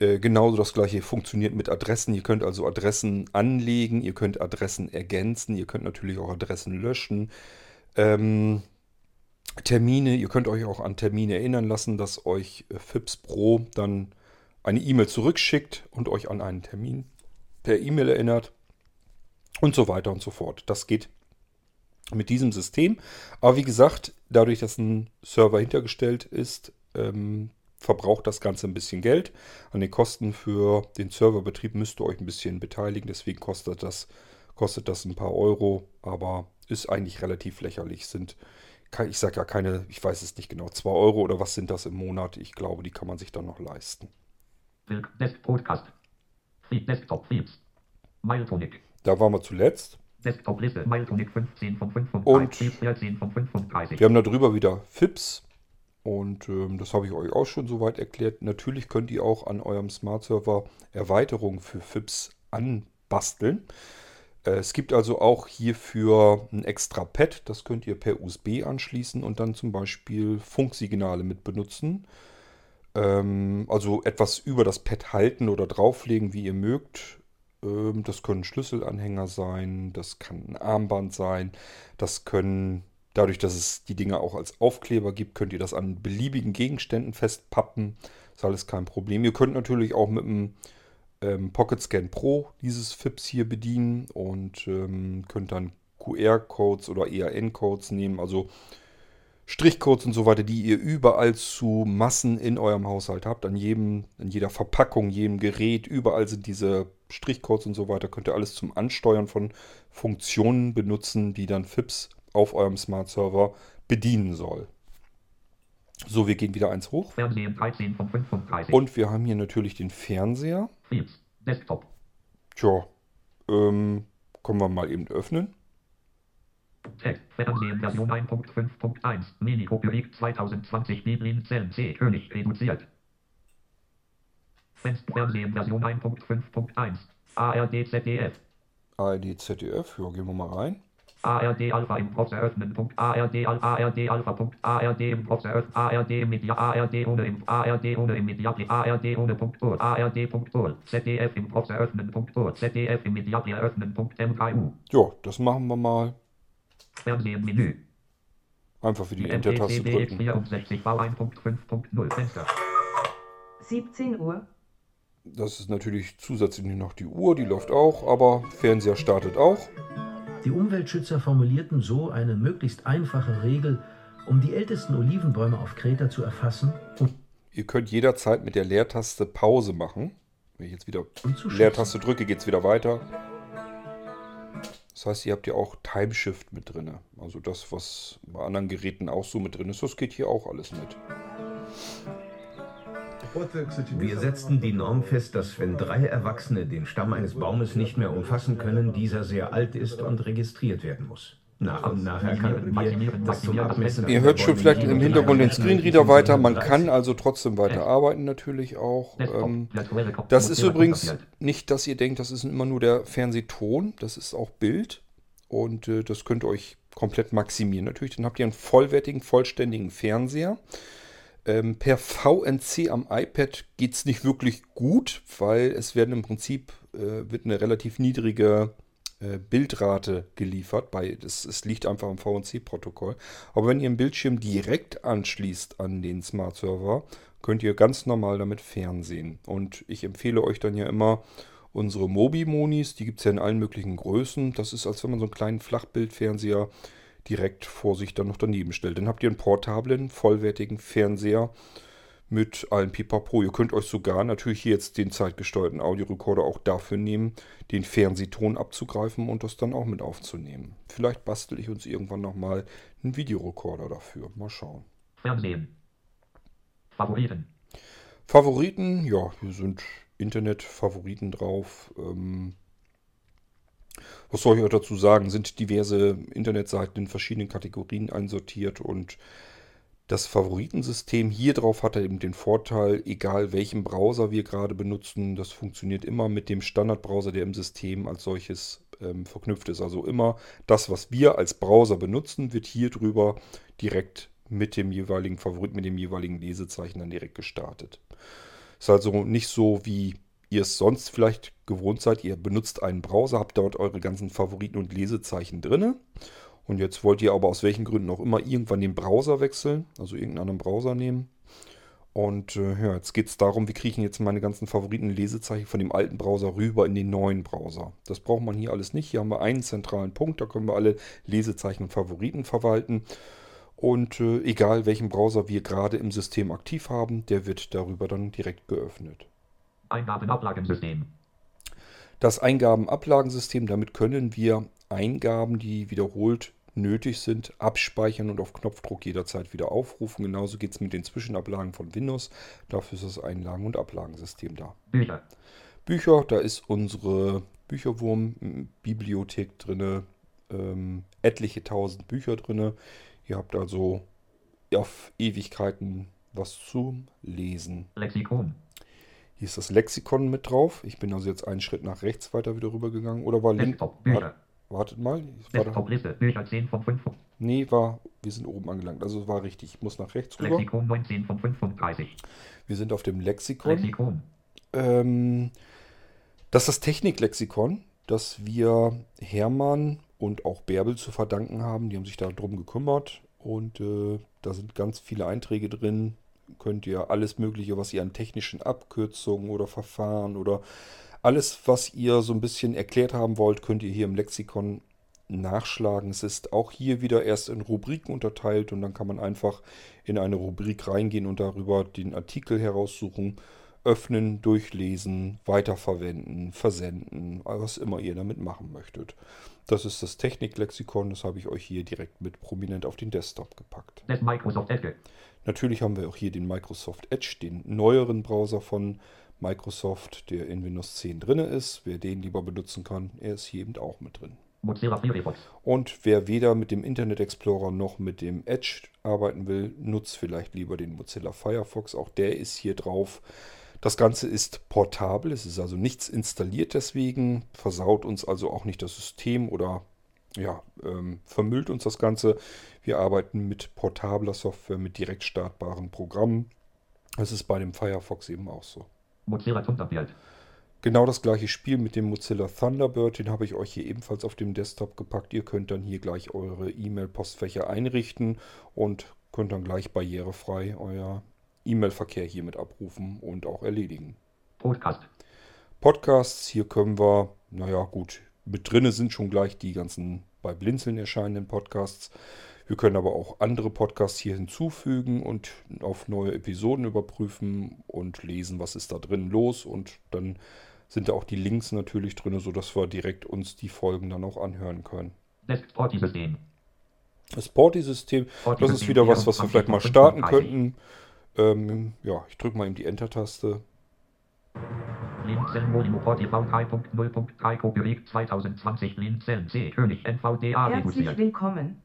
Äh, genauso das gleiche funktioniert mit Adressen. Ihr könnt also Adressen anlegen, ihr könnt Adressen ergänzen, ihr könnt natürlich auch Adressen löschen. Ähm, Termine, ihr könnt euch auch an Termine erinnern lassen, dass euch äh, FIPS Pro dann eine E-Mail zurückschickt und euch an einen Termin per E-Mail erinnert und so weiter und so fort. Das geht mit diesem System. Aber wie gesagt, dadurch, dass ein Server hintergestellt ist, ähm, verbraucht das Ganze ein bisschen Geld. An den Kosten für den Serverbetrieb müsst ihr euch ein bisschen beteiligen. Deswegen kostet das, kostet das ein paar Euro, aber ist eigentlich relativ lächerlich. Sind, ich sage ja keine, ich weiß es nicht genau, 2 Euro oder was sind das im Monat? Ich glaube, die kann man sich dann noch leisten. Podcast. Desktop. Da waren wir zuletzt. Desktop-Liste. Mailtonic 15 von 35. Und 14 von 35. Wir haben da drüber wieder FIPS. Und ähm, das habe ich euch auch schon soweit erklärt. Natürlich könnt ihr auch an eurem Smart Server Erweiterungen für FIPS anbasteln. Äh, es gibt also auch hierfür ein extra Pad, das könnt ihr per USB anschließen und dann zum Beispiel Funksignale mit benutzen. Ähm, also etwas über das Pad halten oder drauflegen, wie ihr mögt. Ähm, das können Schlüsselanhänger sein, das kann ein Armband sein, das können Dadurch, dass es die Dinge auch als Aufkleber gibt, könnt ihr das an beliebigen Gegenständen festpappen. Ist alles kein Problem. Ihr könnt natürlich auch mit dem ähm, Pocket Scan Pro dieses FIPS hier bedienen und ähm, könnt dann QR-Codes oder EAN-Codes nehmen, also Strichcodes und so weiter, die ihr überall zu Massen in eurem Haushalt habt, an jedem, in jeder Verpackung, jedem Gerät, überall sind diese Strichcodes und so weiter, könnt ihr alles zum Ansteuern von Funktionen benutzen, die dann FIPS auf eurem Smart Server bedienen soll. So, wir gehen wieder eins hoch. Fernsehen 13 von 35. Und wir haben hier natürlich den Fernseher. Feeds. Desktop. Tja, ähm, können wir mal eben öffnen. Text. Fernsehen Version 1.5.1. Mini-Kopierig 2020 Biblin Zellen C. König reduziert. Fernsehen Version 1.5.1. ARD ZDF. ARD ZDF, ja, gehen wir mal rein. ARD Alpha im Prox eröffnen. Punkt. ARD Al ARD Alpha. Punkt. ARD im Prox eröffnen. ARD Media. ARD ohne im ARD ohne im Media. ARD ohne Punkt. Ur. ARD Punkt. Ur. ZDF im Prox eröffnen. Punkt. Ur. ZDF im Media eröffnen. Punkt. MKU. Ja, das machen wir mal. Fernsehen Menü. Einfach für die Enter-Taste drücken. 64 V1.5.0 Fenster. 17 Uhr. Das ist natürlich zusätzlich noch die Uhr, die läuft auch, aber Fernseher startet auch. Die Umweltschützer formulierten so eine möglichst einfache Regel, um die ältesten Olivenbäume auf Kreta zu erfassen Ihr könnt jederzeit mit der Leertaste Pause machen. Wenn ich jetzt wieder Leertaste drücke, geht es wieder weiter. Das heißt, ihr habt ja auch Timeshift mit drin. Also das, was bei anderen Geräten auch so mit drin ist, das geht hier auch alles mit. Wir setzten die Norm fest, dass wenn drei Erwachsene den Stamm eines Baumes nicht mehr umfassen können, dieser sehr alt ist und registriert werden muss. Nach und nach erkannten wir, dass zum Abmessen Ihr hört schon vielleicht im Hintergrund den Screenreader weiter. Man kann also trotzdem weiter arbeiten natürlich auch. Ähm, das ist übrigens nicht, dass ihr denkt, das ist immer nur der Fernsehton. Das ist auch Bild. Und äh, das könnt ihr euch komplett maximieren. Natürlich, dann habt ihr einen vollwertigen, vollständigen Fernseher. Ähm, per VNC am iPad geht es nicht wirklich gut, weil es werden im Prinzip äh, wird eine relativ niedrige äh, Bildrate geliefert. Bei, das, es liegt einfach am VNC-Protokoll. Aber wenn ihr einen Bildschirm direkt anschließt an den Smart Server, könnt ihr ganz normal damit fernsehen. Und ich empfehle euch dann ja immer unsere Mobi-Monis. Die gibt es ja in allen möglichen Größen. Das ist, als wenn man so einen kleinen Flachbildfernseher direkt vor sich dann noch daneben stellt. Dann habt ihr einen portablen, vollwertigen Fernseher mit allen Pipapo. Ihr könnt euch sogar natürlich hier jetzt den zeitgesteuerten Audiorekorder auch dafür nehmen, den Fernsehton abzugreifen und das dann auch mit aufzunehmen. Vielleicht bastel ich uns irgendwann nochmal einen Videorekorder dafür. Mal schauen. Fernsehen. Favoriten. Favoriten, ja, hier sind Internet-Favoriten drauf. Ähm, was soll ich euch dazu sagen? Sind diverse Internetseiten in verschiedenen Kategorien einsortiert und das Favoritensystem hier drauf hat eben den Vorteil, egal welchen Browser wir gerade benutzen, das funktioniert immer mit dem Standardbrowser, der im System als solches ähm, verknüpft ist. Also immer das, was wir als Browser benutzen, wird hier drüber direkt mit dem jeweiligen Favorit, mit dem jeweiligen Lesezeichen dann direkt gestartet. Ist also nicht so, wie ihr es sonst vielleicht gewohnt seid. Ihr benutzt einen Browser, habt dort eure ganzen Favoriten und Lesezeichen drinne. Und jetzt wollt ihr aber aus welchen Gründen auch immer irgendwann den Browser wechseln, also irgendeinen anderen Browser nehmen. Und äh, ja, jetzt geht es darum, wie kriege ich jetzt meine ganzen Favoriten Lesezeichen von dem alten Browser rüber in den neuen Browser. Das braucht man hier alles nicht. Hier haben wir einen zentralen Punkt, da können wir alle Lesezeichen und Favoriten verwalten. Und äh, egal welchen Browser wir gerade im System aktiv haben, der wird darüber dann direkt geöffnet. Eingabenablagensystem. Das Eingabenablagensystem, damit können wir Eingaben, die wiederholt nötig sind, abspeichern und auf Knopfdruck jederzeit wieder aufrufen. Genauso geht es mit den Zwischenablagen von Windows. Dafür ist das Einlagen- und Ablagensystem da. Bücher. Bücher, da ist unsere Bücherwurm-Bibliothek drin. Ähm, etliche tausend Bücher drin. Ihr habt also auf Ewigkeiten was zum Lesen. Lexikon. Hier ist das Lexikon mit drauf. Ich bin also jetzt einen Schritt nach rechts weiter wieder rübergegangen. Oder war. Desktop. Bücher. Wartet mal. Da, Desktop-Liste. Bücher 10 von 5. nee, war. Wir sind oben angelangt. Also war richtig. Ich muss nach rechts rüber. Lexikon 19 von 35. Wir sind auf dem Lexikon. Lexikon. Ähm, das ist das Techniklexikon, das wir Hermann und auch Bärbel zu verdanken haben. Die haben sich darum gekümmert und äh, da sind ganz viele Einträge drin. Könnt ihr alles Mögliche, was ihr an technischen Abkürzungen oder Verfahren oder alles, was ihr so ein bisschen erklärt haben wollt, könnt ihr hier im Lexikon nachschlagen. Es ist auch hier wieder erst in Rubriken unterteilt und dann kann man einfach in eine Rubrik reingehen und darüber den Artikel heraussuchen, öffnen, durchlesen, weiterverwenden, versenden, was immer ihr damit machen möchtet. Das ist das Techniklexikon, das habe ich euch hier direkt mit prominent auf den Desktop gepackt. Des Microsoft Edge. Natürlich haben wir auch hier den Microsoft Edge, den neueren Browser von Microsoft, der in Windows 10 drin ist. Wer den lieber benutzen kann, er ist hier eben auch mit drin. Und wer weder mit dem Internet Explorer noch mit dem Edge arbeiten will, nutzt vielleicht lieber den Mozilla Firefox. Auch der ist hier drauf. Das Ganze ist portabel, es ist also nichts installiert deswegen, versaut uns also auch nicht das System oder ja, ähm, vermüllt uns das Ganze. Wir arbeiten mit portabler Software, mit direkt startbaren Programmen. Das ist bei dem Firefox eben auch so. Mozilla Thunderbird. Genau das gleiche Spiel mit dem Mozilla Thunderbird, den habe ich euch hier ebenfalls auf dem Desktop gepackt. Ihr könnt dann hier gleich eure E-Mail-Postfächer einrichten und könnt dann gleich barrierefrei euer E-Mail-Verkehr hiermit abrufen und auch erledigen. Podcast. Podcasts, hier können wir, naja gut, mit drinne sind schon gleich die ganzen bei Blinzeln erscheinenden Podcasts. Wir können aber auch andere Podcasts hier hinzufügen und auf neue Episoden überprüfen und lesen, was ist da drin los. Und dann sind da auch die Links natürlich drin, sodass wir direkt uns die Folgen dann auch anhören können. Desktop-System. Das Porti-System, das ist wieder was, was wir vielleicht mal starten könnten. Ähm, ja, ich drücke mal eben die Enter-Taste. Linzen Molino TV 3.0.3 Copyright 2020 Linzen C König NVDA Herzlich willkommen.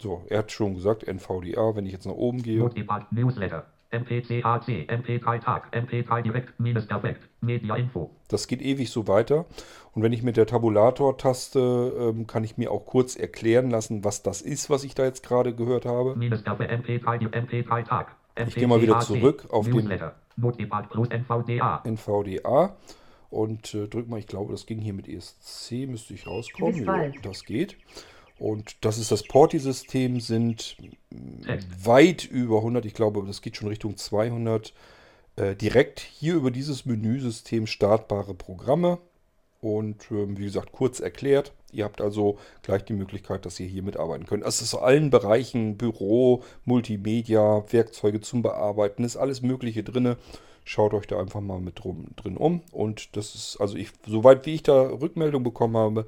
So, er hat schon gesagt, NVDA, wenn ich jetzt nach oben gehe. Notepad Newsletter. MPCAC, MP3 Tag, MP3 Direkt, Minus Effekt, Media Info. Das geht ewig so weiter. Und wenn ich mit der Tabulator-Taste, ähm, kann ich mir auch kurz erklären lassen, was das ist, was ich da jetzt gerade gehört habe. Minus Effekt, MP3 Di- MP3 Tag. Ich gehe mal wieder zurück auf den- Newsletter. Notepad plus NVDA. NVDA und äh, drück mal, ich glaube, das ging hier mit ESC, müsste ich rauskommen. Ja, das geht. Und das ist das Porti-System, sind Text. weit über 100, ich glaube, das geht schon Richtung 200, äh, direkt hier über dieses Menüsystem startbare Programme. Und ähm, wie gesagt, kurz erklärt. Ihr habt also gleich die Möglichkeit, dass ihr hier mitarbeiten könnt. Es ist aus allen Bereichen, Büro, Multimedia, Werkzeuge zum Bearbeiten, ist alles Mögliche drin. Schaut euch da einfach mal mit drum, drin um. Und das ist, also ich, soweit wie ich da Rückmeldung bekommen habe,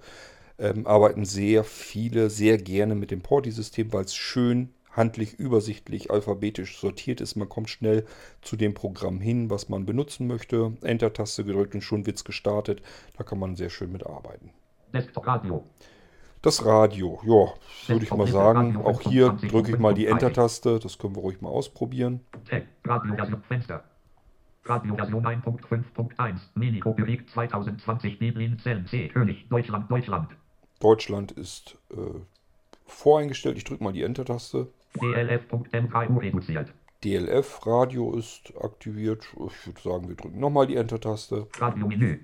ähm, arbeiten sehr viele sehr gerne mit dem Porti-System, weil es schön handlich, übersichtlich, alphabetisch sortiert ist. Man kommt schnell zu dem Programm hin, was man benutzen möchte. Enter-Taste gedrückt und schon wird es gestartet. Da kann man sehr schön mitarbeiten. Radio. Das Radio, ja, würde ich mal sagen. Auch hier drücke ich mal die Enter-Taste. Das können wir ruhig mal ausprobieren. Radioversion Fenster. Radioversion 1.5.1. Mini Copyright 2020 Biblin Zellen C König Deutschland Deutschland. Deutschland ist äh, voreingestellt. Ich drücke mal die Enter-Taste. DLF.MKU reduziert. DLF Radio ist aktiviert. Ich würde sagen, wir drücken nochmal die Enter-Taste. Radiomenü.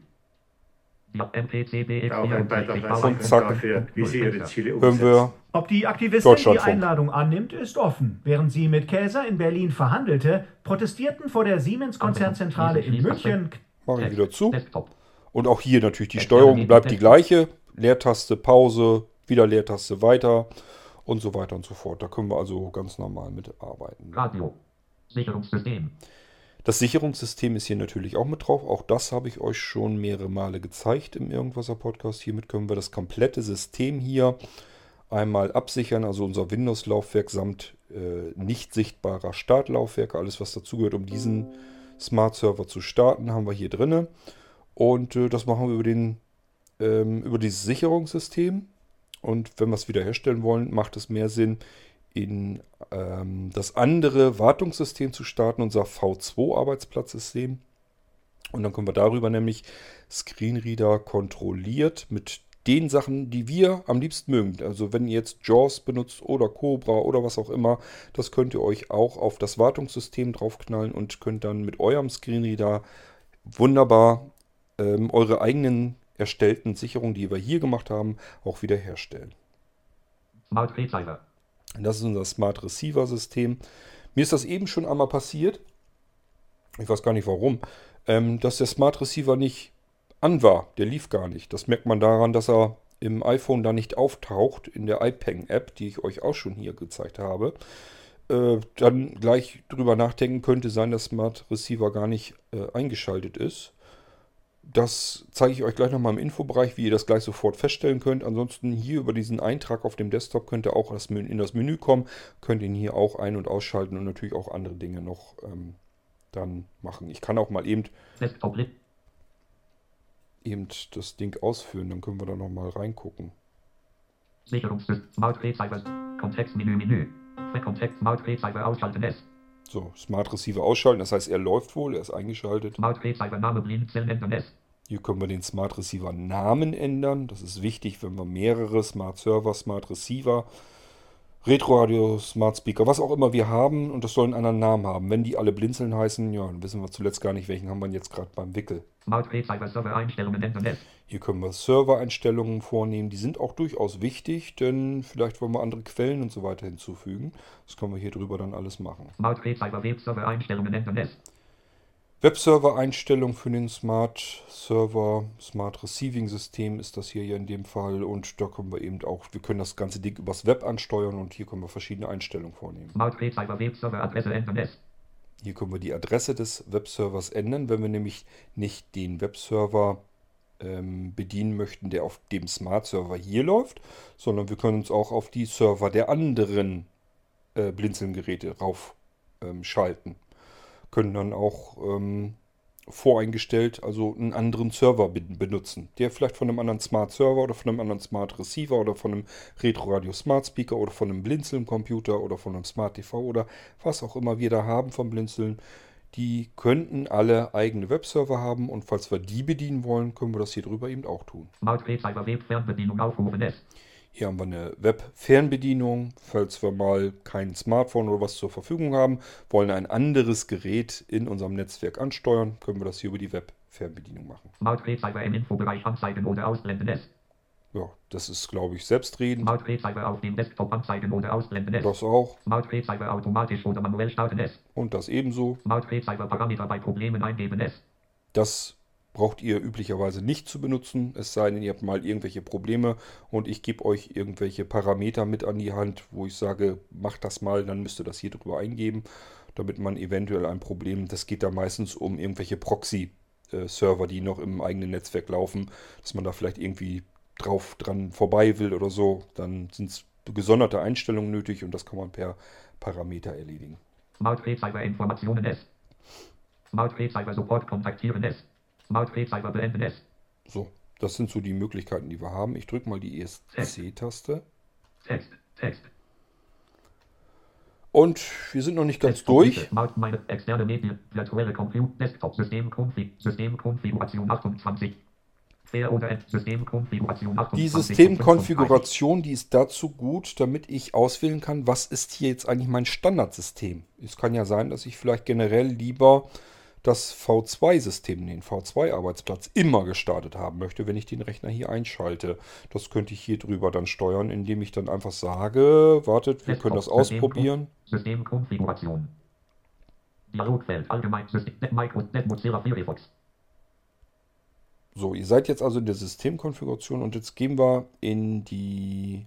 Ja, MPCBX Auch ein Beitrag Und zack. Hören umsetzen. wir Ob die Aktivistin die. Einladung annimmt, ist offen. Während sie mit Käser in Berlin verhandelte, protestierten vor der Siemens-Konzernzentrale in München Mache ich wieder zu. Und auch hier natürlich die Steuerung bleibt die gleiche. Leertaste, Pause, wieder Leertaste weiter und so weiter und so fort. Da können wir also ganz normal mitarbeiten. Radio. Sicherungssystem. Das Sicherungssystem ist hier natürlich auch mit drauf. Auch das habe ich euch schon mehrere Male gezeigt im Irgendwasser Podcast. Hiermit können wir das komplette System hier einmal absichern. Also unser Windows-Laufwerk samt äh, nicht sichtbarer Startlaufwerke. Alles, was dazugehört, um diesen Smart Server zu starten, haben wir hier drinne. Und äh, das machen wir über, den, ähm, über dieses Sicherungssystem. Und wenn wir es wiederherstellen wollen, macht es mehr Sinn, in ähm, das andere Wartungssystem zu starten, unser V2-Arbeitsplatzsystem. Und dann können wir darüber nämlich Screenreader kontrolliert mit den Sachen, die wir am liebsten mögen. Also wenn ihr jetzt JAWS benutzt oder Cobra oder was auch immer, das könnt ihr euch auch auf das Wartungssystem draufknallen und könnt dann mit eurem Screenreader wunderbar ähm, eure eigenen erstellten Sicherungen, die wir hier gemacht haben, auch wieder herstellen. Smart Receiver. Das ist unser Smart Receiver System. Mir ist das eben schon einmal passiert. Ich weiß gar nicht warum. Ähm, dass der Smart Receiver nicht an war. Der lief gar nicht. Das merkt man daran, dass er im iPhone da nicht auftaucht, in der iPeng-App, die ich euch auch schon hier gezeigt habe. Äh, dann gleich drüber nachdenken könnte sein, dass Smart Receiver gar nicht äh, eingeschaltet ist. Das zeige ich euch gleich nochmal im Infobereich, wie ihr das gleich sofort feststellen könnt. Ansonsten hier über diesen Eintrag auf dem Desktop könnt ihr auch in das Menü kommen, könnt ihn hier auch ein- und ausschalten und natürlich auch andere Dinge noch ähm, dann machen. Ich kann auch mal eben, eben das Ding ausführen, dann können wir da nochmal reingucken. Sicherungssystem. Smart. Kontextmenü Menü. Für Kontext Smart Receiver ausschalten S. So, Smart Receiver ausschalten, das heißt, er läuft wohl, er ist eingeschaltet. Smart Receiver Name Blinzeln ändern S. Hier können wir den Smart Receiver Namen ändern. Das ist wichtig, wenn wir mehrere Smart Server, Smart Receiver, Retroradio, Smart Speaker, was auch immer wir haben und das soll einen anderen Namen haben. Wenn die alle Blinzeln heißen, ja, dann wissen wir zuletzt gar nicht, welchen haben wir jetzt gerade beim Wickel. Hier können wir Server-Einstellungen vornehmen. Die sind auch durchaus wichtig, denn vielleicht wollen wir andere Quellen und so weiter hinzufügen. Das können wir hier drüber dann alles machen. Webserver-Einstellung für den Smart Server, Smart Receiving System ist das hier ja in dem Fall. Und da können wir eben auch, wir können das ganze Ding übers Web ansteuern und hier können wir verschiedene Einstellungen vornehmen. Smart Webserver Adresse. Hier können wir die Adresse des Webservers ändern, wenn wir nämlich nicht den Webserver ähm, bedienen möchten, der auf dem Smart Server hier läuft, sondern wir können uns auch auf die Server der anderen äh, Blinzeln-Geräte raufschalten. Ähm, können dann auch ähm, voreingestellt, also einen anderen Server be benutzen, der vielleicht von einem anderen Smart Server oder von einem anderen Smart Receiver oder von einem Retro Radio Smart Speaker oder von einem Blinzeln Computer oder von einem Smart TV oder was auch immer wir da haben vom Blinzeln, die könnten alle eigene Webserver haben und falls wir die bedienen wollen, können wir das hier drüber eben auch tun. Smart Webserver Webfernbedienung aufrufen S. Hier haben wir eine Web-Fernbedienung, falls wir mal kein Smartphone oder was zur Verfügung haben, wollen ein anderes Gerät in unserem Netzwerk ansteuern, können wir das hier über die Web-Fernbedienung machen. Smart im Infobereich anzeigen oder ausblenden S. Ja, das ist, glaube ich, selbstredend. Smart auf dem Desktop anzeigen oder ausblenden S. Das auch. Smart automatisch oder manuell starten S. Und das ebenso. Smart Webserver Parameter bei Problemen eingeben S. Das braucht ihr üblicherweise nicht zu benutzen, es sei denn, ihr habt mal irgendwelche Probleme und ich gebe euch irgendwelche Parameter mit an die Hand, wo ich sage, macht das mal, dann müsst ihr das hier drüber eingeben, damit man eventuell ein Problem, das geht da meistens um irgendwelche Proxy-Server, die noch im eigenen Netzwerk laufen, dass man da vielleicht irgendwie drauf dran vorbei will oder so, dann sind es gesonderte Einstellungen nötig und das kann man per Parameter erledigen. Smart Informationen S. Smart Support kontaktieren S. Smart Webserver beenden S. So, das sind so die Möglichkeiten, die wir haben. Ich drücke mal die ESC-Taste. Text, Text. Und wir sind noch nicht ganz Desktop durch. Meine externe Medien, virtuelle Computer, Desktop System Config, Systemkonfiguration 28. Fair oder End, Systemkonfiguration 28. Die Systemkonfiguration, die ist dazu gut, damit ich auswählen kann, was ist hier jetzt eigentlich mein Standardsystem. Es kann ja sein, dass ich vielleicht generell lieber das V2-System, den V2-Arbeitsplatz immer gestartet haben möchte, wenn ich den Rechner hier einschalte. Das könnte ich hier drüber dann steuern, indem ich dann einfach sage, wartet, wir können das ausprobieren. Systemkonfiguration. Dialogfeld, allgemein, System, Net Mozilla Firefox. So, ihr seid jetzt also in der Systemkonfiguration und jetzt gehen wir in die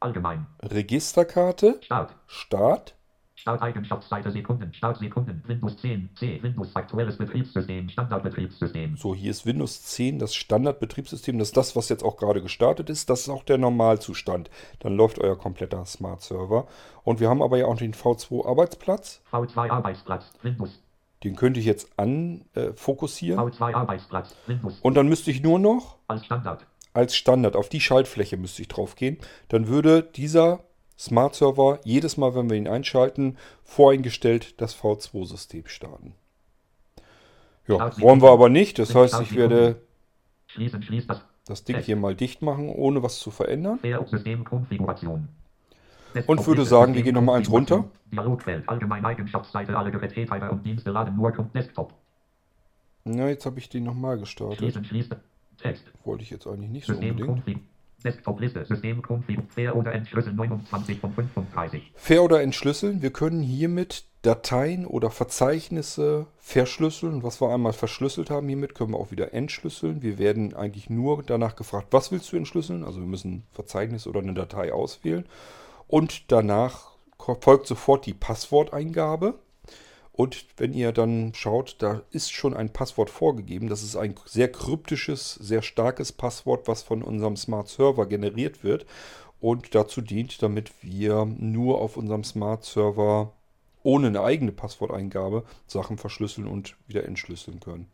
Allgemein. Registerkarte, Start. Start. Starteigenschaftsseite Sekunden. Startsekunden. Windows 10. C. Windows aktuelles Betriebssystem. Standardbetriebssystem. So, hier ist Windows 10, das Standardbetriebssystem. Das ist das, was jetzt auch gerade gestartet ist. Das ist auch der Normalzustand. Dann läuft euer kompletter Smart Server. Und wir haben aber ja auch den V2 Arbeitsplatz. V2 Arbeitsplatz. Windows. Den könnte ich jetzt an äh, fokussieren. V2 Arbeitsplatz. Windows. Und dann müsste ich nur noch Als Standard. als Standard auf die Schaltfläche müsste ich drauf gehen. Dann würde dieser Smart Server jedes Mal, wenn wir ihn einschalten, voreingestellt das V2-System starten. Ja, wollen wir aber nicht. Das heißt, ich werde das. Ding hier mal dicht machen, ohne was zu verändern. Und würde sagen, wir gehen noch mal eins runter. Dialogfeld. Allgemein Eigenschaftsseite. Alle Gerätetreiber und Dienste laden nur Kom- Desktop. Na, jetzt habe ich den nochmal gestartet. Wollte ich jetzt eigentlich nicht so unbedingt. Fair oder Entschlüssel 29 von 35. Fair oder entschlüsseln. Wir können hiermit Dateien oder Verzeichnisse verschlüsseln. Was wir einmal verschlüsselt haben hiermit, können wir auch wieder entschlüsseln. Wir werden eigentlich nur danach gefragt, was willst du entschlüsseln? Also wir müssen Verzeichnis oder eine Datei auswählen. Und danach folgt sofort die Passworteingabe. Und wenn ihr dann schaut, da ist schon ein Passwort vorgegeben. Das ist ein sehr kryptisches, sehr starkes Passwort, was von unserem Smart Server generiert wird und dazu dient, damit wir nur auf unserem Smart Server ohne eine eigene Passworteingabe Sachen verschlüsseln und wieder entschlüsseln können.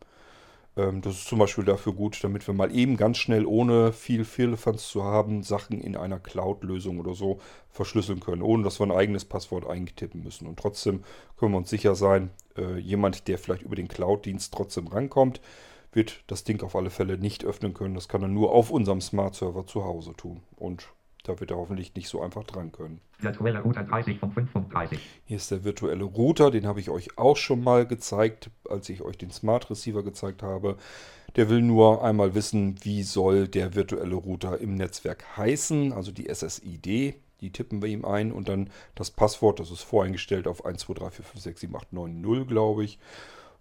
Ähm, das ist zum Beispiel dafür gut, damit wir mal eben ganz schnell, ohne viel Firlefanz zu haben, Sachen in einer Cloud-Lösung oder so verschlüsseln können, ohne dass wir ein eigenes Passwort eingetippen müssen. Und trotzdem können wir uns sicher sein, äh, jemand, der vielleicht über den Cloud-Dienst trotzdem rankommt, wird das Ding auf alle Fälle nicht öffnen können. Das kann er nur auf unserem Smart-Server zu Hause tun. Und da wird er hoffentlich nicht so einfach dran können. Virtuelle Router 30 von 35. Hier ist der virtuelle Router, den habe ich euch auch schon mal gezeigt, als ich euch den Smart Receiver gezeigt habe. Der will nur einmal wissen, wie soll der virtuelle Router im Netzwerk heißen, also die SSID. Die tippen wir ihm ein und dann das Passwort, das ist voreingestellt auf 12345678990, glaube ich.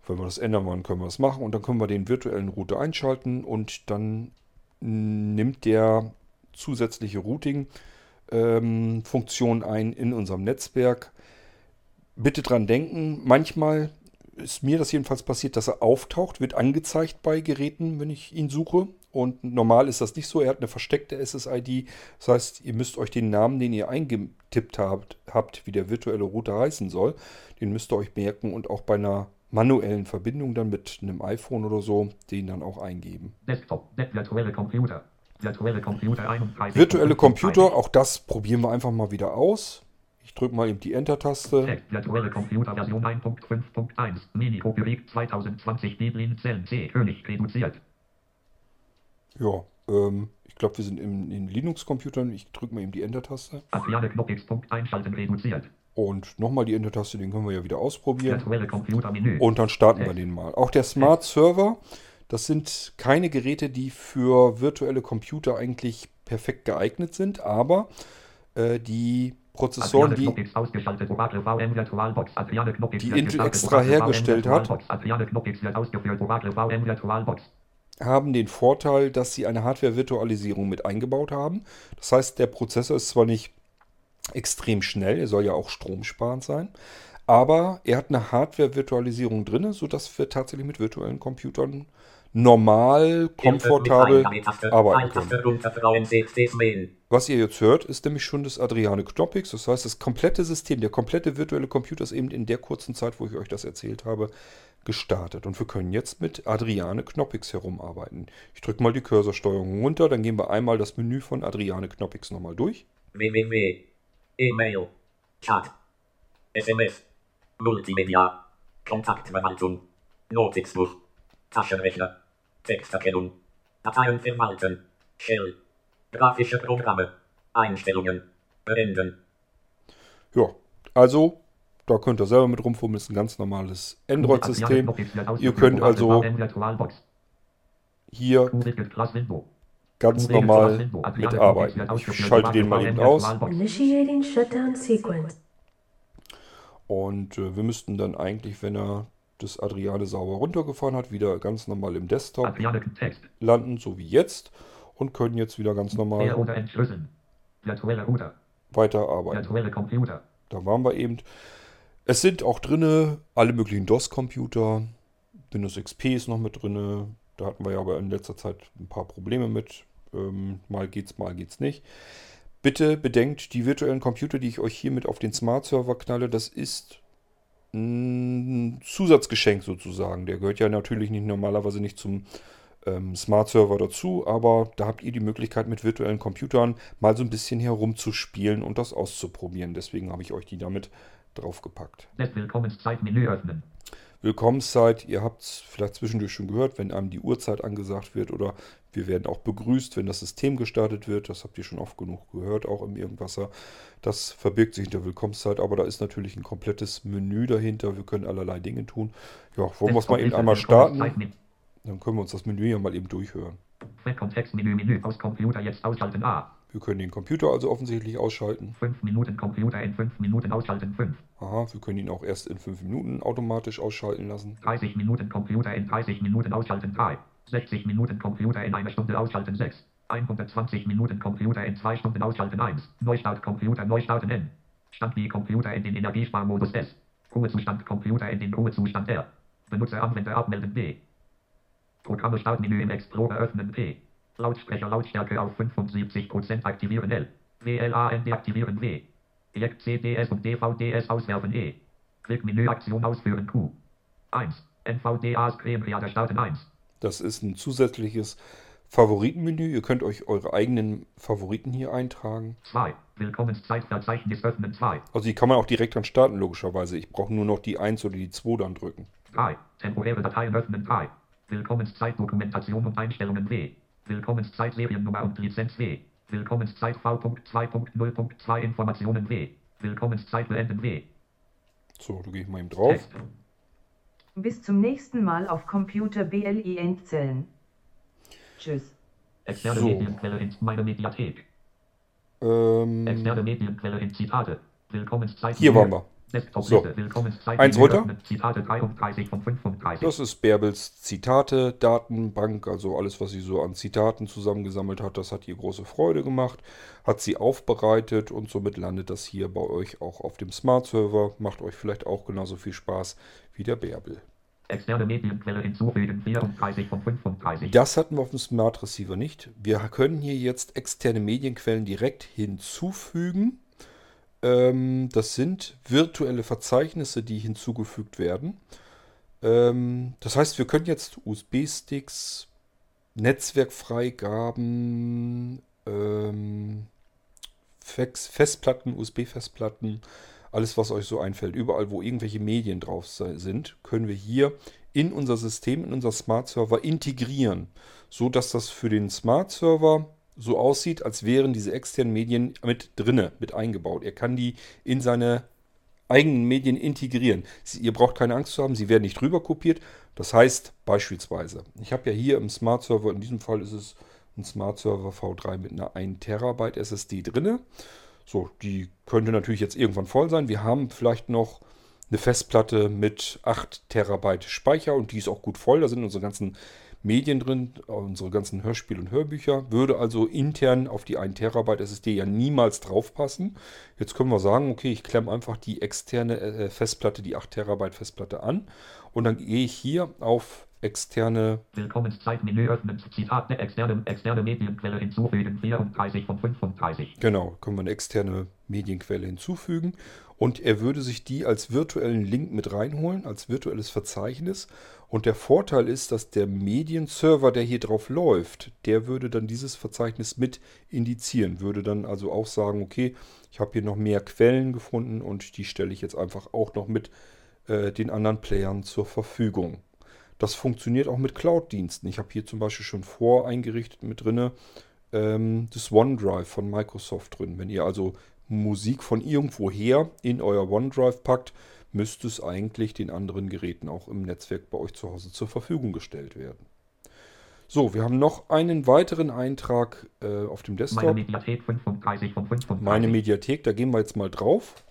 Wenn wir das ändern wollen, können wir das machen und dann können wir den virtuellen Router einschalten und dann nimmt der zusätzliche Routing-Funktion ähm, ein in unserem Netzwerk. Bitte dran denken, manchmal ist mir das jedenfalls passiert, dass er auftaucht, wird angezeigt bei Geräten, wenn ich ihn suche. Und normal ist das nicht so. Er hat eine versteckte SSID. Das heißt, ihr müsst euch den Namen, den ihr eingetippt habt, habt, wie der virtuelle Router heißen soll, den müsst ihr euch merken und auch bei einer manuellen Verbindung dann mit einem iPhone oder so, den dann auch eingeben. Desktop, virtuelle Computer. Virtuelle Computer, virtuelle Computer, auch das probieren wir einfach mal wieder aus. Ich drücke mal eben die Enter-Taste. Virtuelle Computer Version 1.5.1. Mini Copyright 2020 Deblin Zellen C. König reduziert. Ja, ähm, ich glaube, wir sind in, in Linux-Computern. Ich drücke mal eben die Enter-Taste. Adriane Knopf Punkt einschalten reduziert. Und nochmal die Enter-Taste, den können wir ja wieder ausprobieren. Und dann starten wir den mal. Auch der Smart Server, das sind keine Geräte, die für virtuelle Computer eigentlich perfekt geeignet sind, aber äh, die Prozessoren, die, die Intel extra hergestellt hat, haben den Vorteil, dass sie eine Hardware-Virtualisierung mit eingebaut haben. Das heißt, der Prozessor ist zwar nicht extrem schnell, er soll ja auch stromsparend sein, aber er hat eine Hardware-Virtualisierung drin, sodass wir tatsächlich mit virtuellen Computern normal, komfortabel arbeiten können. Was ihr jetzt hört, ist nämlich schon das Adriane Knoppix. Das heißt, das komplette System, der komplette virtuelle Computer ist eben in der kurzen Zeit, wo ich euch das erzählt habe, gestartet. Und wir können jetzt mit Adriane Knoppix herumarbeiten. Ich drücke mal die Cursorsteuerung runter, dann gehen wir einmal das Menü von Adriane Knoppix nochmal durch. www. E-Mail. Chat. SMS. Multimedia. Kontaktverwaltung. Notizbuch. Taschenrechner. Texterkennung. Dateien verwalten. Shell. Grafische Programme. Einstellungen. Beenden. Ja, also da könnt ihr selber mit rumfummeln. Ist ein ganz normales Android-System. Ihr könnt also hier ganz normal mitarbeiten. Ich schalte den mal eben aus. Und äh, wir müssten dann eigentlich, wenn er das Adriane sauber runtergefahren hat, wieder ganz normal im Desktop landen, so wie jetzt. Und können jetzt wieder ganz normal weiterarbeiten. Da waren wir eben. Es sind auch drinne alle möglichen DOS-Computer. Windows XP ist noch mit drinne. Da hatten wir ja aber in letzter Zeit ein paar Probleme mit. Ähm, mal geht's, mal geht's nicht. Bitte bedenkt, die virtuellen Computer, die ich euch hiermit auf den Smart Server knalle, das ist ein Zusatzgeschenk sozusagen. Der gehört ja natürlich nicht normalerweise nicht zum ähm, Smart Server dazu, aber da habt ihr die Möglichkeit mit virtuellen Computern mal so ein bisschen herumzuspielen und das auszuprobieren. Deswegen habe ich euch die damit draufgepackt. Willkommenszeit Menü öffnen. Willkommenszeit, ihr habt es vielleicht zwischendurch schon gehört, wenn einem die Uhrzeit angesagt wird oder wir werden auch begrüßt, wenn das System gestartet wird. Das habt ihr schon oft genug gehört, auch im Irgendwasser. Das verbirgt sich hinter Willkommenszeit, aber da ist natürlich ein komplettes Menü dahinter. Wir können allerlei Dinge tun. Ja, wollen wir es mal eben einmal starten? Dann können wir uns das Menü ja mal eben durchhören. Kontextmenü, Menü aus Computer jetzt ausschalten A. Wir können den Computer also offensichtlich ausschalten. 5 Minuten Computer in 5 Minuten ausschalten 5. Aha, wir können ihn auch erst in 5 Minuten automatisch ausschalten lassen. 30 Minuten Computer in 30 Minuten ausschalten 3. 60 Minuten Computer in einer Stunde ausschalten 6. 120 Minuten Computer in 2 Stunden ausschalten 1. Neustart Computer Neustarten N. Stand wie Computer in den Energiesparmodus S. Ruhezustand Computer in den Ruhezustand R. Benutzer Anwender abmelden B. Programme Startmenü im Explorer öffnen P. Lautsprecher Lautstärke auf 75% aktivieren L. WLAN deaktivieren W. Projekt CDS und DVDS auswerfen E. Klickmenü Aktion ausführen Q. 1. NVDA Screenreader starten 1. Das ist ein zusätzliches Favoritenmenü. Ihr könnt euch eure eigenen Favoriten hier eintragen. 2. Willkommenszeitverzeichnis öffnen 2. Also die kann man auch direkt dann starten, logischerweise. Ich brauche nur noch die 1 oder die 2 dann drücken. 3. Temporäre Dateien öffnen 3. Willkommenszeit Dokumentation und Einstellungen W. Willkommenszeit Seriennummer und Lizenz W. Willkommenszeit V.2.0.2 Informationen W. Willkommenszeit beenden W. So, da gehe ich mal eben drauf. Text. Bis zum nächsten Mal auf Computer BLI Endzellen. Tschüss. Externe so. Medienquelle in meine Mediathek. Ähm, Externe Medienquelle in Zitate. Willkommenszeit. Hier waren wir. So. Eins runter. öffnen. Zitate 33 von 35. Das ist Bärbels Zitate, Datenbank, also alles, was sie so an Zitaten zusammengesammelt hat, das hat ihr große Freude gemacht, hat sie aufbereitet und somit landet das hier bei euch auch auf dem Smart Server. Macht euch vielleicht auch genauso viel Spaß wie der Bärbel. Externe Medienquelle hinzufügen. 34 von 35. Das hatten wir auf dem Smart Receiver nicht. Wir können hier jetzt externe Medienquellen direkt hinzufügen. Ähm, das sind virtuelle Verzeichnisse, die hinzugefügt werden. Ähm, das heißt, wir können jetzt USB-Sticks, Netzwerkfreigaben, ähm, Festplatten, USB-Festplatten, alles, was euch so einfällt, überall, wo irgendwelche Medien drauf sind, können wir hier in unser System, in unser Smart Server integrieren, so dass das für den Smart Server so aussieht, als wären diese externen Medien mit drinne, mit eingebaut. Er kann die in seine eigenen Medien integrieren. Sie, ihr braucht keine Angst zu haben, sie werden nicht rüber kopiert. Das heißt beispielsweise, ich habe ja hier im Smart Server, in diesem Fall ist es ein Smart Server V3 mit einer 1 Terabyte SSD drinne. So, die könnte natürlich jetzt irgendwann voll sein. Wir haben vielleicht noch eine Festplatte mit 8 Terabyte Speicher und die ist auch gut voll. Da sind unsere ganzen Medien drin, unsere ganzen Hörspiele und Hörbücher. Würde also intern auf die 1 Terabyte SSD ja niemals draufpassen. Jetzt können wir sagen, okay, ich klemme einfach die externe äh, Festplatte, die 8 Terabyte Festplatte an und dann gehe ich hier auf externe Willkommenszeit. Menü öffnen. Zitate. Externe, externe Medienquelle hinzufügen. 34 von 35. Genau, können wir eine externe Medienquelle hinzufügen und er würde sich die als virtuellen Link mit reinholen, als virtuelles Verzeichnis. Und der Vorteil ist, dass der Medienserver, der hier drauf läuft, der würde dann dieses Verzeichnis mit indizieren, würde dann also auch sagen, okay, ich habe hier noch mehr Quellen gefunden und die stelle ich jetzt einfach auch noch mit äh, den anderen Playern zur Verfügung. Das funktioniert auch mit Cloud-Diensten. Ich habe hier zum Beispiel schon voreingerichtet mit drinne ähm, das OneDrive von Microsoft drin. Wenn ihr also Musik von irgendwoher in euer OneDrive packt, müsste es eigentlich den anderen Geräten auch im Netzwerk bei euch zu Hause zur Verfügung gestellt werden. So, wir haben noch einen weiteren Eintrag äh, auf dem Meine Desktop. Mediathek 35 von 35. Meine Mediathek, da gehen wir jetzt mal drauf.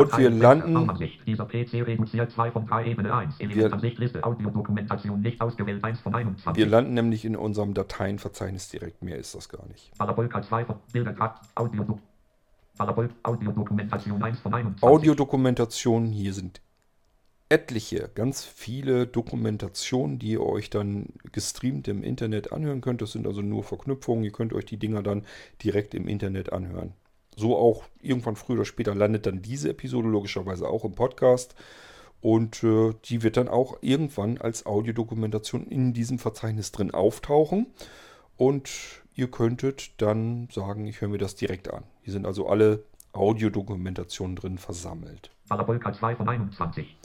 Und wir landen Ansicht. Dieser PC reduziert 2 von 3 Ebene 1. Wir-. Audiodokumentation nicht ausgewählt 1 von 21. Wir landen nämlich in unserem Dateienverzeichnis direkt. Mehr ist das gar nicht. Parabolka 2 von Bildergrad. Audio. Parabol. Audiodokumentation 1 von 21. Audiodokumentation, hier sind etliche, ganz viele Dokumentationen, die ihr euch dann gestreamt im Internet anhören könnt. Das sind also nur Verknüpfungen. Ihr könnt euch die Dinger dann direkt im Internet anhören. So auch irgendwann früher oder später landet dann diese Episode logischerweise auch im Podcast. Und äh, die wird dann auch irgendwann als Audiodokumentation in diesem Verzeichnis drin auftauchen. Und ihr könntet dann sagen, ich höre mir das direkt an. Hier sind also alle Audiodokumentationen drin versammelt. Parabolka 2 von 21.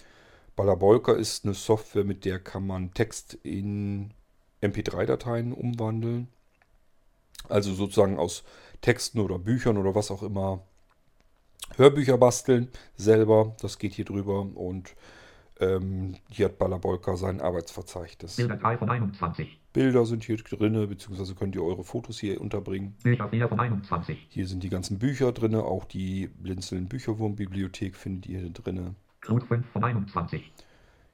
Balabolka ist eine Software, mit der kann man Text in MP3-Dateien umwandeln. Also sozusagen aus Texten oder Büchern oder was auch immer Hörbücher basteln selber. Das geht hier drüber und ähm, hier hat Balabolka sein Arbeitsverzeichnis. Bilder 3 von 21. Bilder sind hier drin, beziehungsweise könnt ihr eure Fotos hier unterbringen. Bücher 4 von 21. Hier sind die ganzen Bücher drin, auch die Blinzeln Bücherwurm-Bibliothek findet ihr hier drin. Glut 5 von 21.